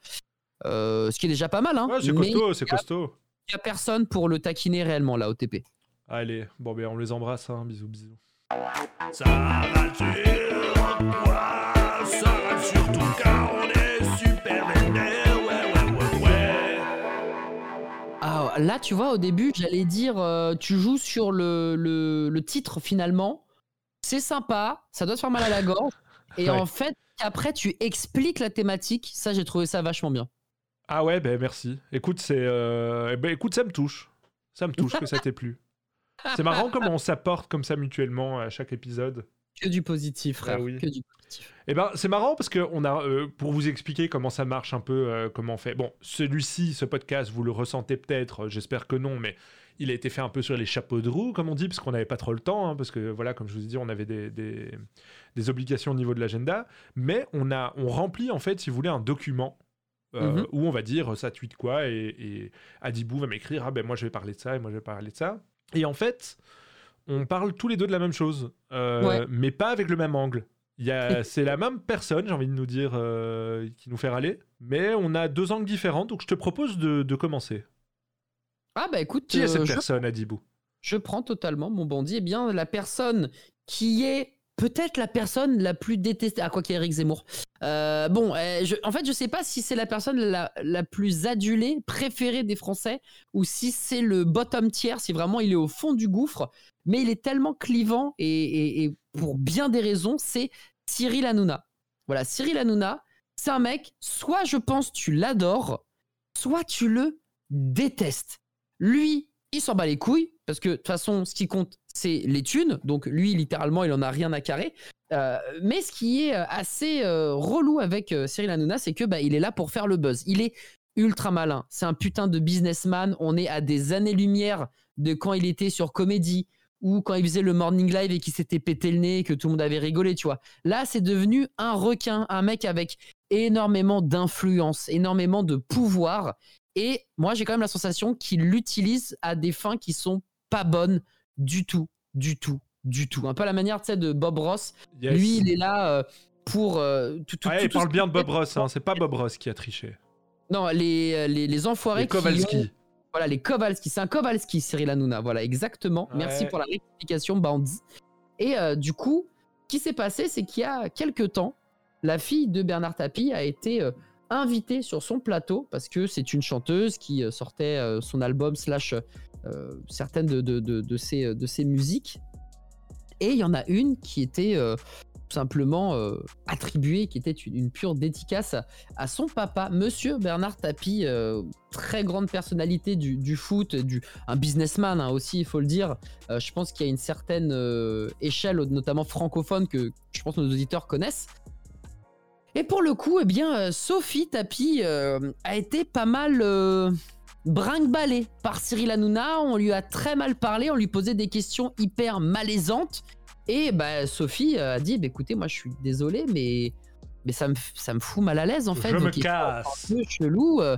Euh, ce qui est déjà pas mal. Hein, Ouais, c'est costaud, c'est il y a- costaud. Il y a personne pour le taquiner réellement là au TP. Allez, bon, ben on les embrasse, hein. bisous, bisous. Ça Là, tu vois, au début, j'allais dire, euh, tu joues sur le, le, le titre finalement. C'est sympa, ça doit te faire mal à la gorge. Et Ouais. en fait, après, tu expliques la thématique. Ça, j'ai trouvé ça vachement bien. Ah ouais, ben merci. Écoute, c'est, euh, eh ben, écoute, ça me touche. Ça me touche que ça t'ait plu. C'est marrant comment on s'apporte comme ça mutuellement à chaque épisode. Que du positif, frère. Ah oui. Que du positif. Eh ben, c'est marrant parce que on a, euh, pour vous expliquer comment ça marche un peu, euh, comment on fait. Bon, celui-ci, ce podcast, vous le ressentez peut-être, euh, j'espère que non, mais il a été fait un peu sur les chapeaux de roue, comme on dit, parce qu'on n'avait pas trop le temps, hein, parce que voilà, comme je vous ai dit, on avait des, des, des obligations au niveau de l'agenda, mais on a, on remplit en fait, si vous voulez, un document. euh, Mhm. Où on va dire ça tweet quoi et, et Adibou va m'écrire ah ben moi je vais parler de ça et moi je vais parler de ça et en fait on parle tous les deux de la même chose euh, Ouais. mais pas avec le même angle c'est la même personne, j'ai envie de nous dire, euh, qui nous fait râler, mais on a deux angles différents, donc je te propose de, de commencer. Ah bah écoute, Qui est cette euh, je, personne, Adibou? je prends totalement mon bandit. Eh bien, la personne qui est peut-être la personne la plus détestée. Ah, quoi qu'il y ait Eric Zemmour. Euh, bon, euh, en fait, je sais pas si c'est la personne la, la plus adulée, préférée des Français, ou si c'est le bottom tier, si vraiment il est au fond du gouffre. Mais il est tellement clivant et, et- et pour bien des raisons, c'est Cyril Hanouna. Voilà, Cyril Hanouna, c'est un mec, soit je pense tu l'adores, soit tu le détestes. Lui, il s'en bat les couilles, parce que de toute façon, ce qui compte, c'est les thunes. Donc lui, littéralement, il en a rien à carrer. Euh, mais ce qui est euh, assez euh, relou avec Cyril Hanouna, c'est que bah, il est là pour faire le buzz. Il est ultra malin. C'est un putain de businessman. On est à des années-lumière de quand il était sur Comédie ou quand il faisait le morning live et qu'il s'était pété le nez et que tout le monde avait rigolé, tu vois. Là, c'est devenu un requin, un mec avec énormément d'influence, énormément de pouvoir. Et moi, j'ai quand même la sensation qu'il l'utilise à des fins qui sont pas bonnes du tout, du tout, du tout. Un peu à la manière, tu sais, de Bob Ross. Yes. Lui, il est là euh, pour euh, tout, tout, Ouais, tout- il parle bien de Bob. Ross, hein, c'est pas Bob Ross qui a triché. Non, les, les, les enfoirés Les qui Kowalski. ont- Voilà, les Kowalski. C'est un Kowalski, Cyril Hanouna. Voilà, exactement. Merci pour la rectification, Bandit. Et euh, du coup, ce qui s'est passé, c'est qu'il y a quelques temps, la fille de Bernard Tapie a été euh, invitée sur son plateau parce que c'est une chanteuse qui euh, sortait euh, son album slash euh, certaines de, de, de, ses, de ses musiques. Et il y en a une qui était euh, tout simplement euh, attribuée, qui était une, pure dédicace à, son papa, Monsieur Bernard Tapie, euh, très grande personnalité du, foot, du, un businessman hein, aussi, il faut le dire. Euh, je pense qu'il y a une certaine euh, échelle, notamment francophone, que je pense que nos auditeurs connaissent. Et pour le coup, eh bien, euh, Sophie Tapie euh, a été pas mal brinque-ballée par Cyril Hanouna. On lui a très mal parlé, on lui posait des questions hyper malaisantes. Et bah, Sophie euh, a dit bah, écoutez, moi je suis désolé, mais, mais ça, me, ça me fout mal à l'aise en fait. Je vos me casse. un peu chelou. euh,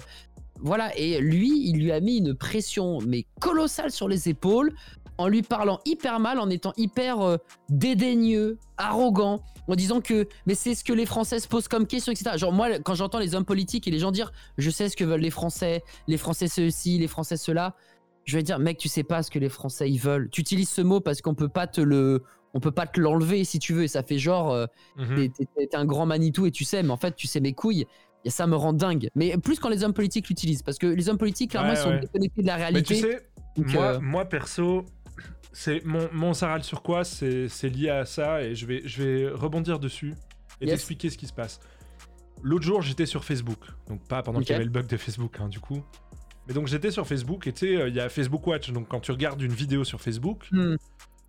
voilà, et lui, il lui a mis une pression mais colossale sur les épaules en lui parlant hyper mal, en étant hyper euh, dédaigneux, arrogant, en disant que mais c'est ce que les Français se posent comme question, etc. Genre moi, quand j'entends les hommes politiques et les gens dire je sais ce que veulent les Français, les Français ceci, les Français cela, je vais dire mec, tu sais pas ce que les Français ils veulent. Tu utilises ce mot parce qu'on peut pas te le on peut pas te l'enlever si tu veux et ça fait genre euh, Mhm. t'es- t'es t'es un grand Manitou et tu sais, mais en fait, tu sais mes couilles. Et ça me rend dingue. Mais plus quand les hommes politiques l'utilisent. Parce que les hommes politiques, clairement, Ouais, ils sont ouais. déconnectés de la Mais réalité. tu sais, Donc, moi, euh, moi perso, c'est mon, mon ça râle sur quoi C'est lié à ça et je vais, je vais rebondir dessus et Yes. t'expliquer ce qui se passe. L'autre jour, j'étais sur Facebook, donc pas pendant Ok. qu'il y avait le bug de Facebook, hein, du coup. Mais donc j'étais sur Facebook et tu sais, euh, il y a Facebook Watch. Donc quand tu regardes une vidéo sur Facebook, Hmm.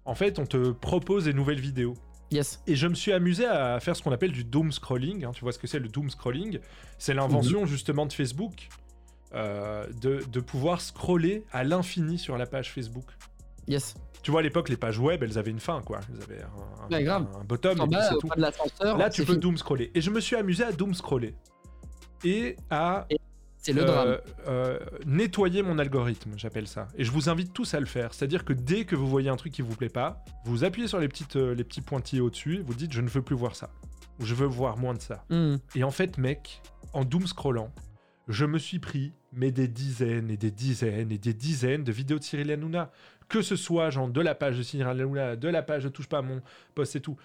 en fait, on te propose des nouvelles vidéos. Yes. Et je me suis amusé à faire ce qu'on appelle du doom scrolling. hein. Tu vois ce que c'est le doom scrolling? C'est l'invention justement de Facebook euh, de, de pouvoir scroller à l'infini sur la page Facebook. Yes. Tu vois, à l'époque, les pages web, elles avaient une fin, quoi. Elles avaient un, un- Ouais, grave. un bottom En et bas, au tout. de Là, tu c'est peux fini. doom scroller. Et je me suis amusé à doom scroller. Et à C'est le euh, drame. euh, nettoyer mon algorithme, j'appelle ça. Et je vous invite tous à le faire. C'est-à-dire que dès que vous voyez un truc qui vous plaît pas, vous appuyez sur les, petites, euh, les petits pointillés au-dessus, et vous dites je ne veux plus voir ça. Ou je veux voir moins de ça. Hmm. Et en fait, mec, en doom scrollant, je me suis pris mais des dizaines et des dizaines et des dizaines de vidéos de Cyril Hanouna. Que ce soit genre de la page de Hanouna, de la page de touche pas à mon poste et tout.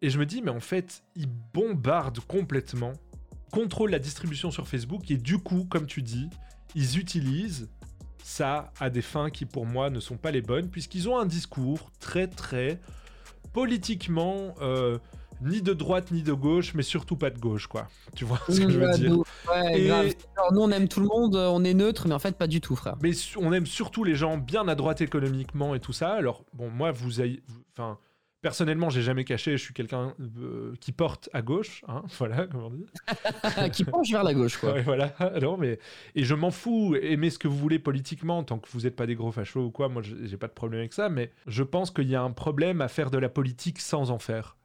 Et je me dis, mais en fait, ils bombardent complètement, contrôlent la distribution sur Facebook et du coup, comme tu dis, ils utilisent ça à des fins qui pour moi ne sont pas les bonnes puisqu'ils ont un discours très très politiquement euh, ni de droite ni de gauche mais surtout pas de gauche quoi. Tu vois ce que je veux dire? nous- ouais, Et- grave. Alors, nous, on aime tout le monde, on est neutre, mais en fait, pas du tout, frère. Mais on aime surtout les gens bien à droite économiquement et tout ça. Alors, bon, moi, vous avez. Enfin, personnellement, j'ai jamais caché, je suis quelqu'un euh, qui porte à gauche, hein, voilà, comment on dit? qui penche vers la gauche, quoi. Ouais, voilà. Non, mais... Et je m'en fous, aimez ce que vous voulez politiquement, tant que vous n'êtes pas des gros fachos ou quoi, moi, j'ai pas de problème avec ça, mais je pense qu'il y a un problème à faire de la politique sans en faire.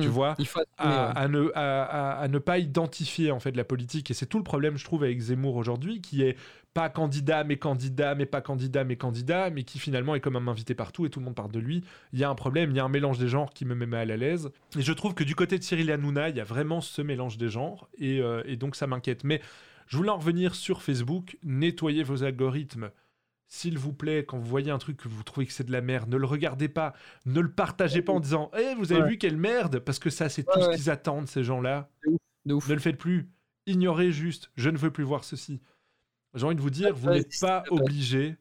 Tu vois Il faut à, ne, à, à- à ne pas identifier en fait la politique. Et c'est tout le problème je trouve avec Zemmour aujourd'hui qui est pas candidat mais candidat mais pas candidat mais candidat mais qui finalement est quand même invité partout et tout le monde parle de lui. Il y a un problème il y a un mélange des genres qui me met mal à l'aise. Et je trouve que du côté de Cyril Hanouna il y a vraiment ce mélange des genres et, euh, et donc ça m'inquiète. Mais je voulais en revenir sur Facebook. Nettoyez vos algorithmes s'il vous plaît, quand vous voyez un truc que vous trouvez que c'est de la merde, ne le regardez pas, ne le partagez pas en disant Eh, vous avez Ouais. vu quelle merde Parce que ça, c'est tout Ouais, ce qu'ils attendent, ces gens-là. De ouf. Ne le faites plus. Ignorez juste. Je ne veux plus voir ceci. J'ai envie de vous dire, vous Ouais, n'êtes pas obligé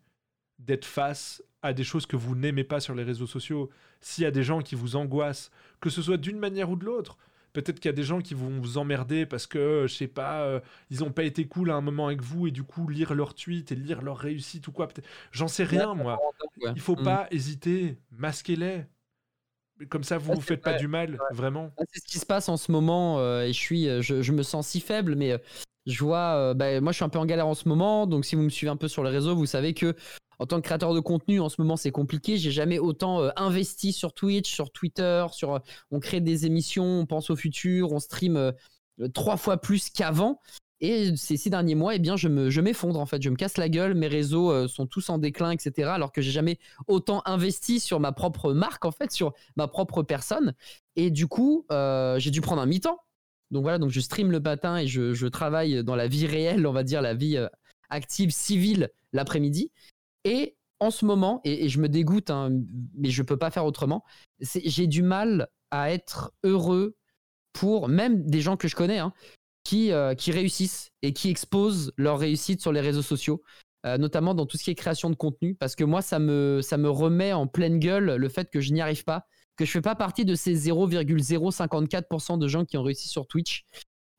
d'être face à des choses que vous n'aimez pas sur les réseaux sociaux. S'il y a des gens qui vous angoissent, que ce soit d'une manière ou de l'autre, peut-être qu'il y a des gens qui vont vous emmerder parce que, euh, je sais pas, euh, ils n'ont pas été cool à un moment avec vous et du coup lire leurs tweets et lire leur réussite ou quoi. J'en sais rien, moi. Il faut Mm. pas hésiter. Masquez-les. Comme ça, vous Ouais, vous c'est faites pas du mal, vraiment. Ah, C'est ce qui se passe en ce moment euh, et je suis, je, je me sens si faible, mais je vois, euh, bah, moi je suis un peu en galère en ce moment, donc si vous me suivez un peu sur les réseaux, vous savez que en tant que créateur de contenu, en ce moment c'est compliqué. J'ai jamais autant euh, investi sur Twitch, sur Twitter, sur, euh, on crée des émissions, on pense au futur, on stream euh, trois fois plus qu'avant. Et ces six derniers mois, eh bien, je me, je m'effondre en fait, je me casse la gueule, mes réseaux sont tous en déclin, etc. Alors que j'ai jamais autant investi sur ma propre marque en fait, sur ma propre personne. Et du coup, j'ai dû prendre un mi-temps. Donc voilà, donc je stream le matin et je, travaille dans la vie réelle, on va dire la vie active civile l'après-midi. Et en ce moment, et, je me dégoûte, hein, mais je peux pas faire autrement. J'ai du mal à être heureux pour même des gens que je connais, hein, qui, euh, qui réussissent et qui exposent leur réussite sur les réseaux sociaux, euh, notamment dans tout ce qui est création de contenu, parce que moi, ça me, ça me remet en pleine gueule le fait que je n'y arrive pas, que je fais pas partie de ces 0,054% de gens qui ont réussi sur Twitch.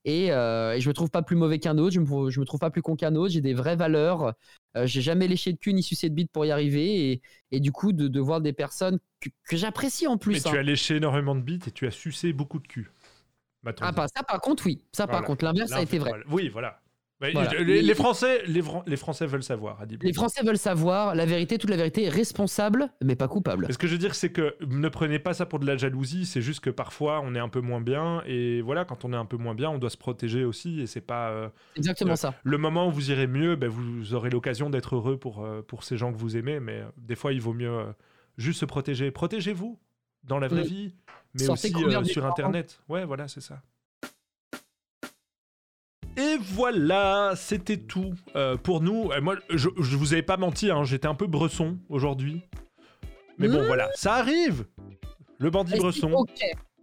Et, euh, et je me trouve pas plus mauvais qu'un autre, je me, je me trouve pas plus con qu'un autre, j'ai des vraies valeurs, euh, j'ai jamais léché de cul ni sucé de bite pour y arriver, et, et du coup, de, de voir des personnes que, que j'apprécie en plus. Mais tu hein. as léché énormément de bites et tu as sucé beaucoup de cul. Ah, pas ça par contre, oui. Ça par contre, l'inverse a été vrai. voilà. Oui, voilà. Voilà. Les, Français, les, Français veulent savoir, Adib. Les Français veulent savoir la vérité, toute la vérité, responsable, mais pas coupable. Ce que je veux dire, c'est que ne prenez pas ça pour de la jalousie. C'est juste que parfois, on est un peu moins bien. Et voilà, quand on est un peu moins bien, on doit se protéger aussi. Et c'est pas. euh, Exactement euh, ça. Le moment où vous irez mieux, ben, vous aurez l'occasion d'être heureux pour, euh, pour ces gens que vous aimez. Mais des fois, il vaut mieux juste se protéger. Protégez-vous dans la vraie vie, mais Sortez aussi sur. Internet. Ouais, voilà, c'est ça. Et voilà, c'était tout euh, pour nous. Moi, je, je vous avais pas menti, hein, j'étais un peu bresson aujourd'hui. Mais bon, Mmh. voilà, ça arrive Le bandit bresson.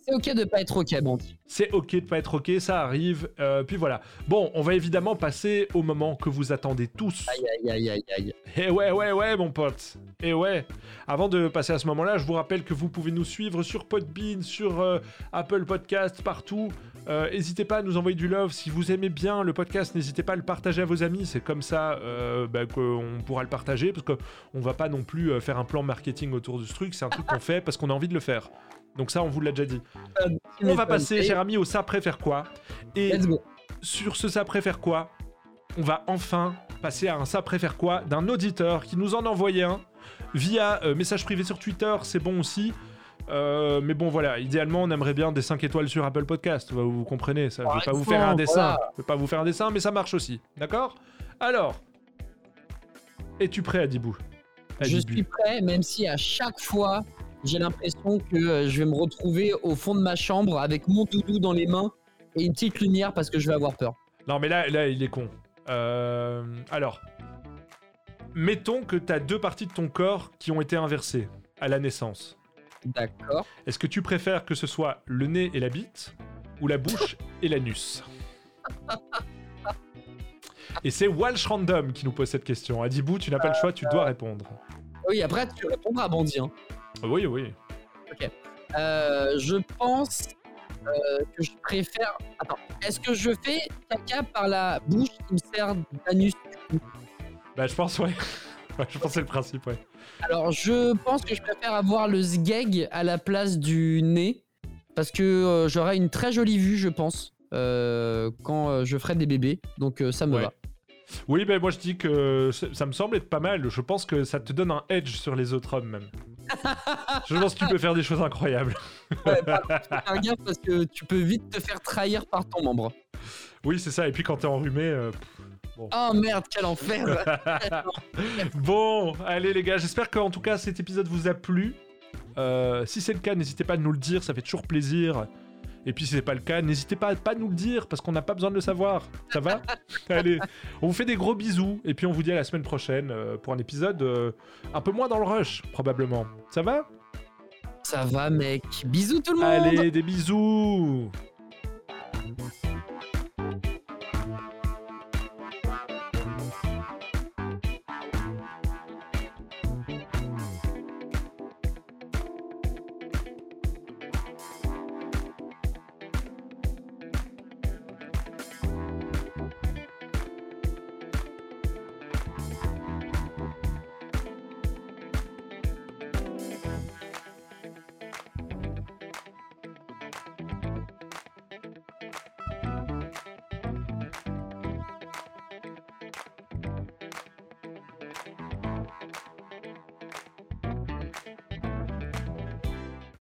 C'est ok de pas être ok, bon. C'est ok de pas être ok, ça arrive. Euh, puis voilà. Bon, on va évidemment passer au moment que vous attendez tous. Aïe aïe aïe aïe aïe. Et ouais, ouais, ouais, mon pote. Et ouais. Avant de passer à ce moment-là, je vous rappelle que vous pouvez nous suivre sur Podbean, sur euh, Apple Podcast, partout. Euh, N'hésitez pas à nous envoyer du love. Si vous aimez bien le podcast, n'hésitez pas à le partager à vos amis. C'est comme ça euh, bah, qu'on pourra le partager. Parce qu'on va pas non plus faire un plan marketing autour de ce truc. C'est un truc qu'on fait parce qu'on a envie de le faire. Donc ça, on vous l'a déjà dit. On va passer, cher ami, au ça préfère quoi. Et sur ce ça préfère quoi, on va enfin passer à un ça préfère quoi d'un auditeur qui nous en a envoyé un via euh, message privé sur Twitter, c'est bon aussi. Euh, mais bon voilà, idéalement on aimerait bien des 5 étoiles sur Apple Podcast, vous, vous comprenez ça. Je Par vais pas vous faire un dessin, voilà. je vais pas vous faire un dessin, mais ça marche aussi, d'accord? Alors, es-tu prêt Adibou? Je Adibou. suis prêt, même si à chaque fois, j'ai l'impression que euh, je vais me retrouver au fond de ma chambre avec mon doudou dans les mains et une petite lumière parce que je vais avoir peur. Non, mais là, là, il est con. Euh, alors, mettons que tu as deux parties de ton corps qui ont été inversées à la naissance. D'accord. Est-ce que tu préfères que ce soit le nez et la bite ou la bouche et l'anus? Et c'est Walsh Random qui nous pose cette question. Adibou, tu n'as pas le choix, tu dois répondre. Oui, après, tu répondras, Bandit. hein. Oui, oui. Euh, je pense euh, que je préfère. Attends, est-ce que je fais caca par la bouche qui me sert d'anus? Bah, je pense, ouais. Ouais, je pense que c'est le principe, ouais. Alors, je pense que je préfère avoir le sgeg à la place du nez parce que euh, j'aurai une très jolie vue, je pense, quand je ferai des bébés. Donc, ça me Ouais. va. Oui, ben moi je dis que ça me semble être pas mal. Je pense que ça te donne un edge sur les autres hommes, même. Je pense que tu peux faire des choses incroyables. Ouais, par contre, faut faire gaffe parce que tu peux vite te faire trahir par ton membre. Oui, c'est ça. Et puis quand t'es enrhumé. euh, Oh merde, quel enfer bon, allez les gars, j'espère qu'en tout cas cet épisode vous a plu. Euh, si c'est le cas, n'hésitez pas à nous le dire, ça fait toujours plaisir. Et puis si c'est pas le cas, n'hésitez pas à pas nous le dire parce qu'on n'a pas besoin de le savoir. Ça va Allez, on vous fait des gros bisous et puis on vous dit à la semaine prochaine euh, pour un épisode euh, un peu moins dans le rush probablement. Ça va? Ça va, mec. Bisous tout le monde Allez, des bisous